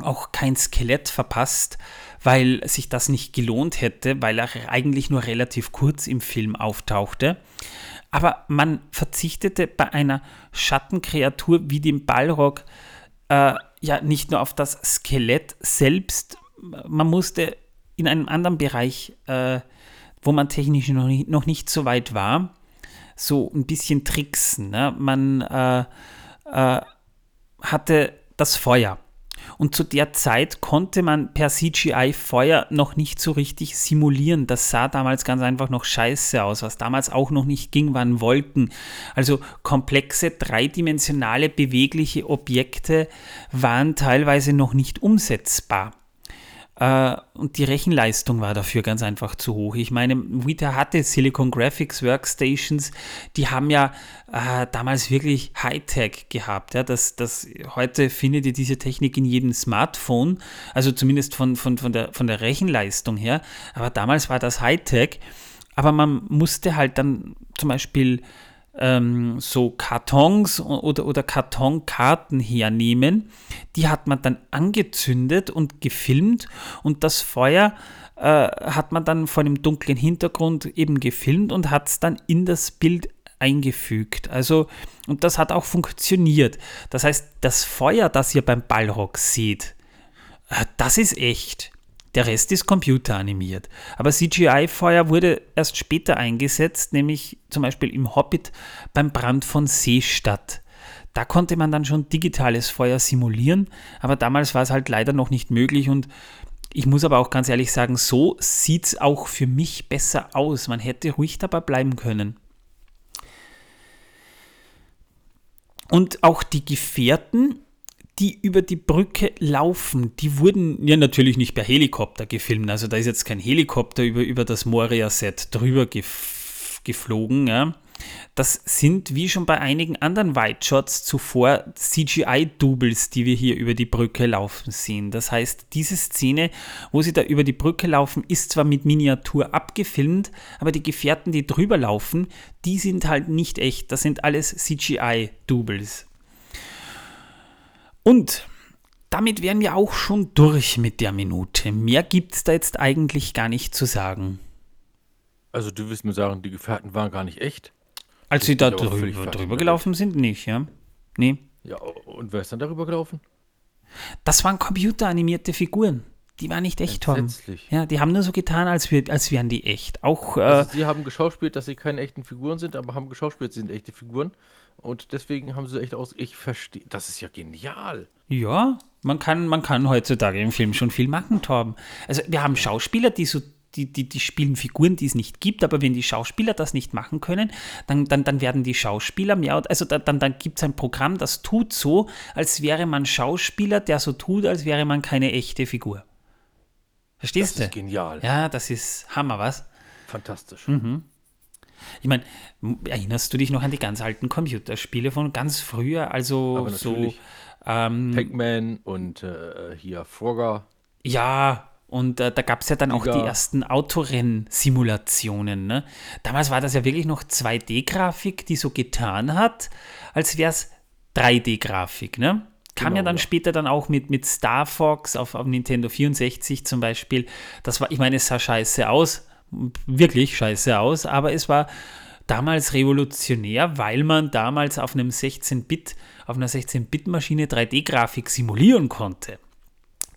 auch kein Skelett verpasst, weil sich das nicht gelohnt hätte, weil er eigentlich nur relativ kurz im Film auftauchte. Aber man verzichtete bei einer Schattenkreatur wie dem Balrog äh, ja nicht nur auf das Skelett selbst, man musste in einem anderen Bereich, äh, wo man technisch noch nicht, noch nicht, so weit war, so ein bisschen tricksen. Ne? Man äh, äh hatte das Feuer. Und zu der Zeit konnte man per CGI Feuer noch nicht so richtig simulieren. Das sah damals ganz einfach noch scheiße aus. Was damals auch noch nicht ging, waren Wolken. Also komplexe, dreidimensionale, bewegliche Objekte waren teilweise noch nicht umsetzbar. Äh, und die Rechenleistung war dafür ganz einfach zu hoch. Ich meine, Vita hatte Silicon Graphics Workstations, die haben ja äh, damals wirklich Hightech gehabt. Ja? Das, das, heute findet ihr diese Technik in jedem Smartphone, also zumindest von, von, von, der, von der Rechenleistung her. Aber damals war das Hightech. Aber man musste halt dann zum Beispiel ähm, so Kartons oder, oder Kartonkarten hernehmen. Die hat man dann angezündet und gefilmt und das Feuer äh, hat man dann vor dem dunklen Hintergrund eben gefilmt und hat es dann in das Bild eingefügt. Also, und das hat auch funktioniert. Das heißt, das Feuer, das ihr beim Ballrock seht, äh, das ist echt. Der Rest ist computeranimiert. Aber CGI-Feuer wurde erst später eingesetzt, nämlich zum Beispiel im Hobbit beim Brand von Seestadt. Da konnte man dann schon digitales Feuer simulieren, aber damals war es halt leider noch nicht möglich und ich muss aber auch ganz ehrlich sagen, so sieht es auch für mich besser aus. Man hätte ruhig dabei bleiben können. Und auch die Gefährten, die über die Brücke laufen, die wurden ja natürlich nicht per Helikopter gefilmt. Also da ist jetzt kein Helikopter über, über das Moria-Set drüber gef geflogen. Ja. Das sind, wie schon bei einigen anderen White Shots zuvor, CGI-Doubles, die wir hier über die Brücke laufen sehen. Das heißt, diese Szene, wo sie da über die Brücke laufen, ist zwar mit Miniatur abgefilmt, aber die Gefährten, die drüber laufen, die sind halt nicht echt. Das sind alles CGI-Doubles. Und damit wären wir auch schon durch mit der Minute. Mehr gibt es da jetzt eigentlich gar nicht zu sagen. Also du willst mir sagen, die Gefährten waren gar nicht echt? Als sie da drüber, drüber gelaufen sind, nicht, ja? Nee. Ja, und wer ist dann darüber gelaufen? Das waren computeranimierte Figuren. Die waren nicht echt, Tom. Ja, die haben nur so getan, als, wir, als wären die echt. Auch, äh, also sie haben geschauspielt, dass sie keine echten Figuren sind, aber haben geschauspielt, sie sind echte Figuren. Und deswegen haben sie echt aus. Ich verstehe. Das ist ja genial. Ja, man kann, man kann heutzutage im Film schon viel machen, Torben. Also wir haben Schauspieler, die so die, die, die spielen Figuren, die es nicht gibt, aber wenn die Schauspieler das nicht machen können, dann, dann, dann werden die Schauspieler mehr, also da, dann, dann gibt es ein Programm, das tut so, als wäre man Schauspieler, der so tut, als wäre man keine echte Figur. Verstehst du? Das ist genial. Ja, das ist Hammer, was? Fantastisch. Mhm. Ich meine, erinnerst du dich noch an die ganz alten Computerspiele von ganz früher? Also so. Ähm, Pac-Man und äh, hier Frogger. Ja, und äh, da gab es ja dann auch die ersten Autorenn-Simulationen. Ne? Damals war das ja wirklich noch 2D-Grafik, die so getan hat, als wäre es 3D-Grafik. Ne? Kam genau, ja dann ja. später dann auch mit, mit Star Fox auf, auf Nintendo 64 zum Beispiel. Das war, ich meine, es sah scheiße aus, wirklich scheiße aus, aber es war damals revolutionär, weil man damals auf einem 16-Bit, auf einer 16-Bit-Maschine 3D-Grafik simulieren konnte.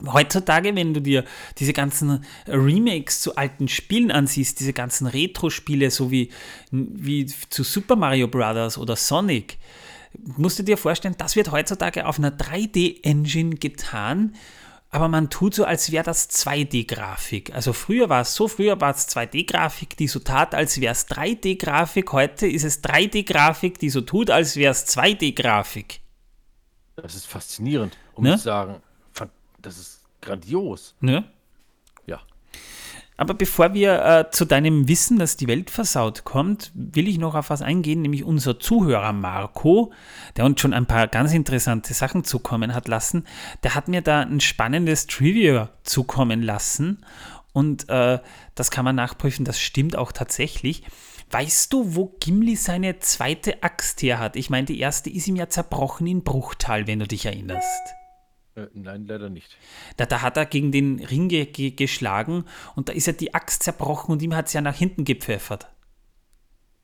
Heutzutage, wenn du dir diese ganzen Remakes zu alten Spielen ansiehst, diese ganzen Retro-Spiele, so wie, wie zu Super Mario Bros. oder Sonic, musst du dir vorstellen, das wird heutzutage auf einer 3D-Engine getan, aber man tut so, als wäre das 2D-Grafik. Also früher war es so, früher war es 2D-Grafik, die so tat, als wäre es 3D-Grafik. Heute ist es 3D-Grafik, die so tut, als wäre es 2D-Grafik. Das ist faszinierend, um ne? zu sagen das ist grandios. Ne? Aber bevor wir äh, zu deinem Wissen, dass die Welt versaut kommt, will ich noch auf was eingehen, nämlich unser Zuhörer Marco, der uns schon ein paar ganz interessante Sachen zukommen hat lassen. Der hat mir da ein spannendes Trivia zukommen lassen und äh, das kann man nachprüfen, das stimmt auch tatsächlich. Weißt du, wo Gimli seine zweite Axt her hat? Ich meine, die erste ist ihm ja zerbrochen in Bruchtal, wenn du dich erinnerst. Äh, nein, leider nicht. Da, da hat er gegen den Ring ge ge geschlagen und da ist ja die Axt zerbrochen und ihm hat es ja nach hinten gepfeffert.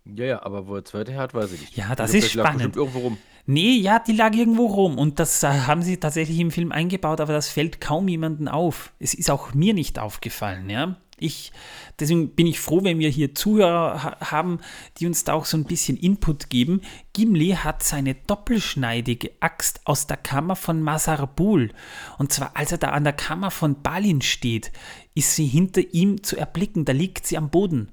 Ja, ja, aber wo er zweite hat, weiß ich nicht. Ja, das ist spannend. irgendwo rum. Nee, ja, die lag irgendwo rum und das äh, haben sie tatsächlich im Film eingebaut, aber das fällt kaum jemandem auf. Es ist auch mir nicht aufgefallen, ja. Ich, deswegen bin ich froh, wenn wir hier Zuhörer ha haben, die uns da auch so ein bisschen Input geben. Gimli hat seine doppelschneidige Axt aus der Kammer von Masarbul. Und zwar, als er da an der Kammer von Balin steht, ist sie hinter ihm zu erblicken. Da liegt sie am Boden.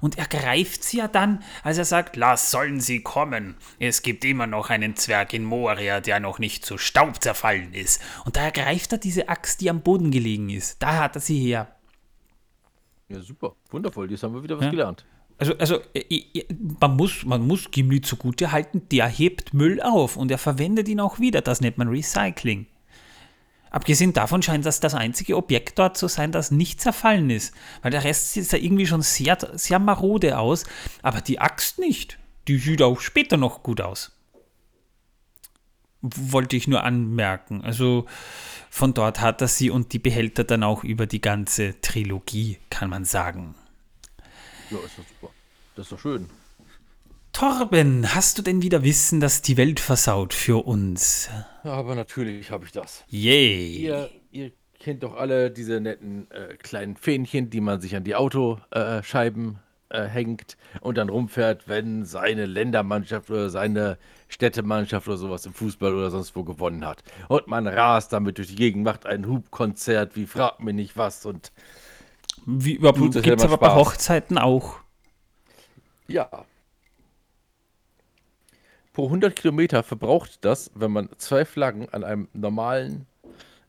Und er greift sie ja dann, als er sagt, lass sollen sie kommen. Es gibt immer noch einen Zwerg in Moria, der noch nicht zu Staub zerfallen ist. Und da ergreift er diese Axt, die am Boden gelegen ist. Da hat er sie her. Ja, super. Wundervoll. Jetzt haben wir wieder was ja. gelernt. Also, also äh, man, muss, man muss Gimli zugute halten, der hebt Müll auf und er verwendet ihn auch wieder. Das nennt man Recycling. Abgesehen davon scheint das das einzige Objekt dort zu sein, das nicht zerfallen ist. Weil der Rest sieht ja irgendwie schon sehr, sehr marode aus. Aber die Axt nicht. Die sieht auch später noch gut aus. Wollte ich nur anmerken. Also von dort hat er sie und die behält er dann auch über die ganze Trilogie, kann man sagen. Ja, ist doch super. Das ist doch schön. Torben, hast du denn wieder Wissen, dass die Welt versaut für uns? Ja, aber natürlich habe ich das. Yay. Ihr, ihr, kennt doch alle diese netten äh, kleinen Fähnchen, die man sich an die Autoscheiben äh, hängt und dann rumfährt, wenn seine Ländermannschaft oder seine Städtemannschaft oder sowas im Fußball oder sonst wo gewonnen hat. Und man rast damit durch die Gegend, macht ein Hubkonzert, wie fragt mir nicht was und Wie, gibt es aber bei Hochzeiten auch. Ja. Pro 100 Kilometer verbraucht das, wenn man zwei Flaggen an einem normalen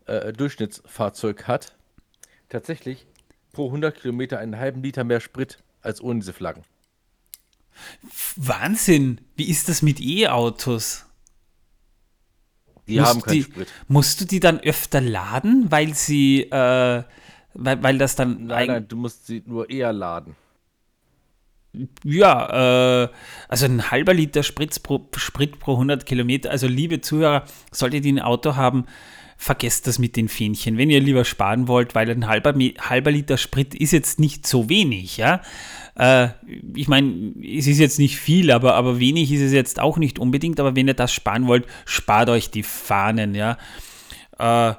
äh, Durchschnittsfahrzeug hat, tatsächlich pro 100 Kilometer einen halben Liter mehr Sprit als ohne diese Flaggen. Wahnsinn! Wie ist das mit E-Autos? Die musst haben keinen die, Sprit. Musst du die dann öfter laden, weil sie, äh, weil, weil das dann. Nein, nein, du musst sie nur eher laden. Ja, äh, also ein halber Liter Sprit pro, Sprit pro 100 Kilometer. Also liebe Zuhörer, solltet ihr ein Auto haben, vergesst das mit den Fähnchen. Wenn ihr lieber sparen wollt, weil ein halber, halber Liter Sprit ist jetzt nicht so wenig, ja. Äh, ich meine, es ist jetzt nicht viel, aber, aber wenig ist es jetzt auch nicht unbedingt. Aber wenn ihr das sparen wollt, spart euch die Fahnen, ja. Äh,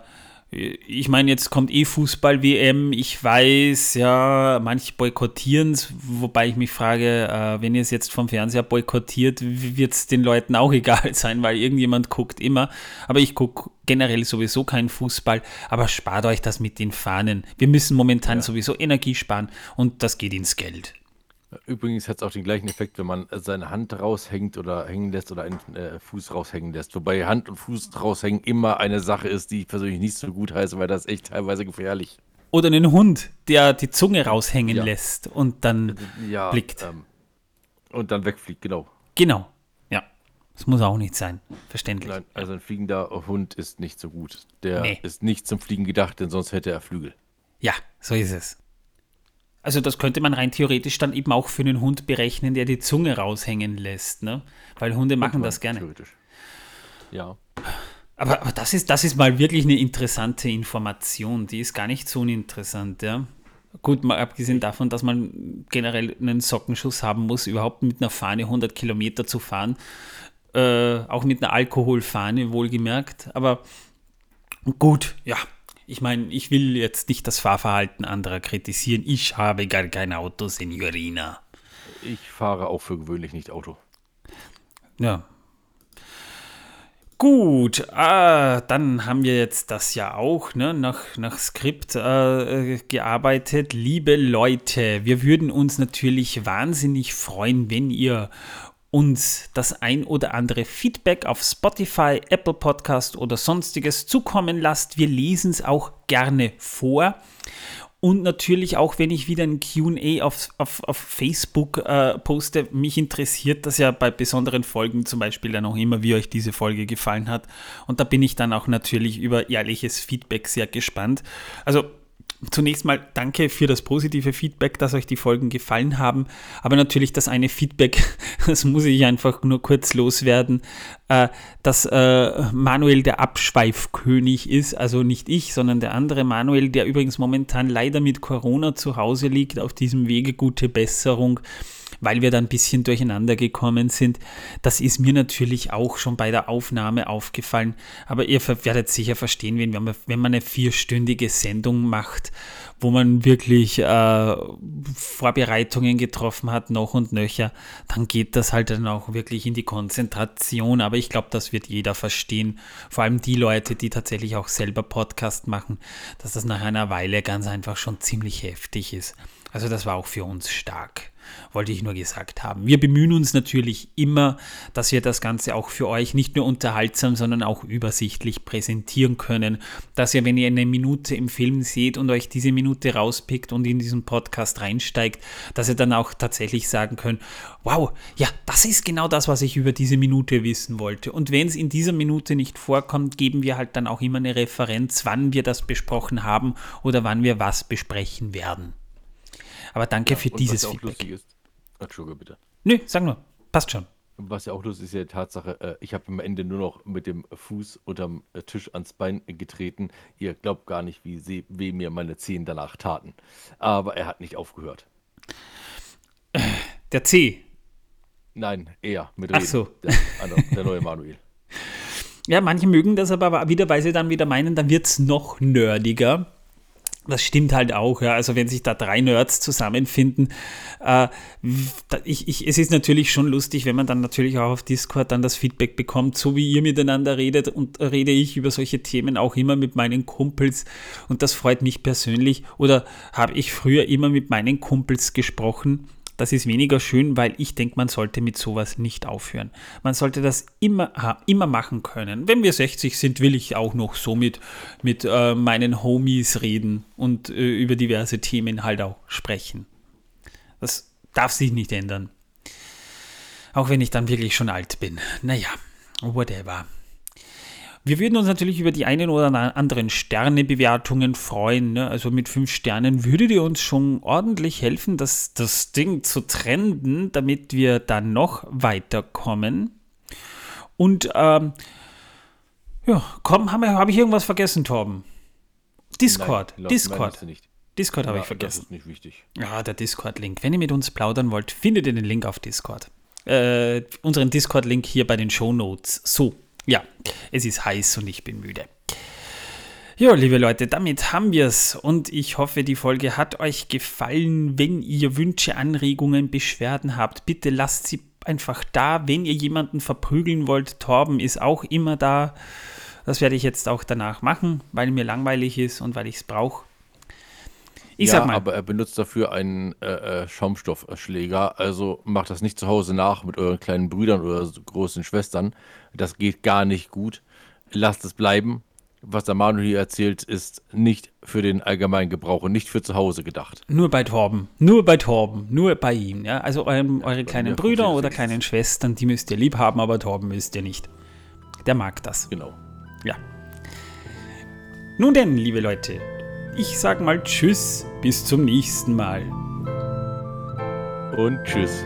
ich meine, jetzt kommt eh Fußball-WM. Ich weiß, ja, manche boykottieren es, wobei ich mich frage, äh, wenn ihr es jetzt vom Fernseher boykottiert, wird es den Leuten auch egal sein, weil irgendjemand guckt immer. Aber ich gucke generell sowieso keinen Fußball. Aber spart euch das mit den Fahnen. Wir müssen momentan ja. sowieso Energie sparen und das geht ins Geld. Übrigens hat es auch den gleichen Effekt, wenn man seine Hand raushängt oder hängen lässt oder einen äh, Fuß raushängen lässt. Wobei Hand und Fuß raushängen immer eine Sache ist, die ich persönlich nicht so gut heiße, weil das ist echt teilweise gefährlich. Oder einen Hund, der die Zunge raushängen ja. lässt und dann ja, blickt. Ähm, und dann wegfliegt, genau. Genau, ja. Das muss auch nicht sein, verständlich. Nein, also ein fliegender Hund ist nicht so gut. Der nee. ist nicht zum Fliegen gedacht, denn sonst hätte er Flügel. Ja, so ist es. Also das könnte man rein theoretisch dann eben auch für einen Hund berechnen, der die Zunge raushängen lässt, ne? Weil Hunde machen das gerne. Theoretisch. Ja. Aber, aber das, ist, das ist mal wirklich eine interessante Information. Die ist gar nicht so uninteressant, ja. Gut, mal abgesehen davon, dass man generell einen Sockenschuss haben muss, überhaupt mit einer Fahne 100 Kilometer zu fahren. Äh, auch mit einer Alkoholfahne, wohlgemerkt. Aber gut, ja, ich meine, ich will jetzt nicht das Fahrverhalten anderer kritisieren. Ich habe gar kein Auto, Signorina. Ich fahre auch für gewöhnlich nicht Auto. Ja. Gut, äh, dann haben wir jetzt das ja auch ne, nach, nach Skript äh, gearbeitet. Liebe Leute, wir würden uns natürlich wahnsinnig freuen, wenn ihr uns das ein oder andere Feedback auf Spotify, Apple Podcast oder sonstiges zukommen lasst. Wir lesen es auch gerne vor. Und natürlich auch, wenn ich wieder ein QA auf, auf, auf Facebook äh, poste, mich interessiert das ja bei besonderen Folgen zum Beispiel dann auch immer, wie euch diese Folge gefallen hat. Und da bin ich dann auch natürlich über ehrliches Feedback sehr gespannt. Also Zunächst mal danke für das positive Feedback, dass euch die Folgen gefallen haben. Aber natürlich das eine Feedback, das muss ich einfach nur kurz loswerden, äh, dass äh, Manuel der Abschweifkönig ist. Also nicht ich, sondern der andere Manuel, der übrigens momentan leider mit Corona zu Hause liegt, auf diesem Wege gute Besserung weil wir da ein bisschen durcheinander gekommen sind. Das ist mir natürlich auch schon bei der Aufnahme aufgefallen. Aber ihr werdet sicher verstehen, wenn man, wenn man eine vierstündige Sendung macht, wo man wirklich äh, Vorbereitungen getroffen hat, noch und nöcher, dann geht das halt dann auch wirklich in die Konzentration. Aber ich glaube, das wird jeder verstehen. Vor allem die Leute, die tatsächlich auch selber Podcast machen, dass das nach einer Weile ganz einfach schon ziemlich heftig ist. Also das war auch für uns stark wollte ich nur gesagt haben. Wir bemühen uns natürlich immer, dass wir das Ganze auch für euch nicht nur unterhaltsam, sondern auch übersichtlich präsentieren können. Dass ihr, wenn ihr eine Minute im Film seht und euch diese Minute rauspickt und in diesen Podcast reinsteigt, dass ihr dann auch tatsächlich sagen könnt, wow, ja, das ist genau das, was ich über diese Minute wissen wollte. Und wenn es in dieser Minute nicht vorkommt, geben wir halt dann auch immer eine Referenz, wann wir das besprochen haben oder wann wir was besprechen werden. Aber danke ja, für dieses was Feedback. Lustig ist. Entschuldige bitte. Nö, sag nur. Passt schon. Was ja auch lustig ist, ist ja die Tatsache, äh, ich habe am Ende nur noch mit dem Fuß unterm äh, Tisch ans Bein getreten. Ihr glaubt gar nicht, wie weh mir meine Zehen danach taten. Aber er hat nicht aufgehört. Der C. Nein, er mit Reden. Ach so. Der, der neue Manuel. Ja, manche mögen das aber wieder, weil sie dann wieder meinen, dann wird es noch nerdiger. Das stimmt halt auch, ja. Also wenn sich da drei Nerds zusammenfinden, äh, ich, ich, es ist natürlich schon lustig, wenn man dann natürlich auch auf Discord dann das Feedback bekommt, so wie ihr miteinander redet und rede ich über solche Themen auch immer mit meinen Kumpels und das freut mich persönlich. Oder habe ich früher immer mit meinen Kumpels gesprochen das ist weniger schön, weil ich denke, man sollte mit sowas nicht aufhören. Man sollte das immer, immer machen können. Wenn wir 60 sind, will ich auch noch so mit, mit äh, meinen Homies reden und äh, über diverse Themen halt auch sprechen. Das darf sich nicht ändern. Auch wenn ich dann wirklich schon alt bin. Naja, whatever. Wir würden uns natürlich über die einen oder anderen Sternebewertungen freuen. Ne? Also mit fünf Sternen würdet ihr uns schon ordentlich helfen, das, das Ding zu trenden, damit wir dann noch weiterkommen. Und ähm, ja, komm, habe hab ich irgendwas vergessen, Torben? Discord, Nein, Discord. Discord habe ja, ich vergessen. Das ist nicht wichtig. Ja, der Discord-Link. Wenn ihr mit uns plaudern wollt, findet ihr den Link auf Discord. Äh, unseren Discord-Link hier bei den Show Notes. So, ja, es ist heiß und ich bin müde. Ja, liebe Leute, damit haben wir es und ich hoffe, die Folge hat euch gefallen. Wenn ihr Wünsche, Anregungen, Beschwerden habt, bitte lasst sie einfach da. Wenn ihr jemanden verprügeln wollt, Torben ist auch immer da. Das werde ich jetzt auch danach machen, weil mir langweilig ist und weil ich es brauche. Ich ja, sag mal. aber er benutzt dafür einen äh, äh, Schaumstoffschläger. Also macht das nicht zu Hause nach mit euren kleinen Brüdern oder großen Schwestern. Das geht gar nicht gut. Lasst es bleiben. Was der Manuel hier erzählt, ist nicht für den allgemeinen Gebrauch und nicht für zu Hause gedacht. Nur bei Torben. Nur bei Torben. Nur bei ihm. Ja? Also eurem, eure kleinen Brüder oder kleinen Schwestern, die müsst ihr lieb haben, aber Torben müsst ihr nicht. Der mag das. Genau. Ja. Nun denn, liebe Leute, ich sag mal Tschüss, bis zum nächsten Mal. Und Tschüss.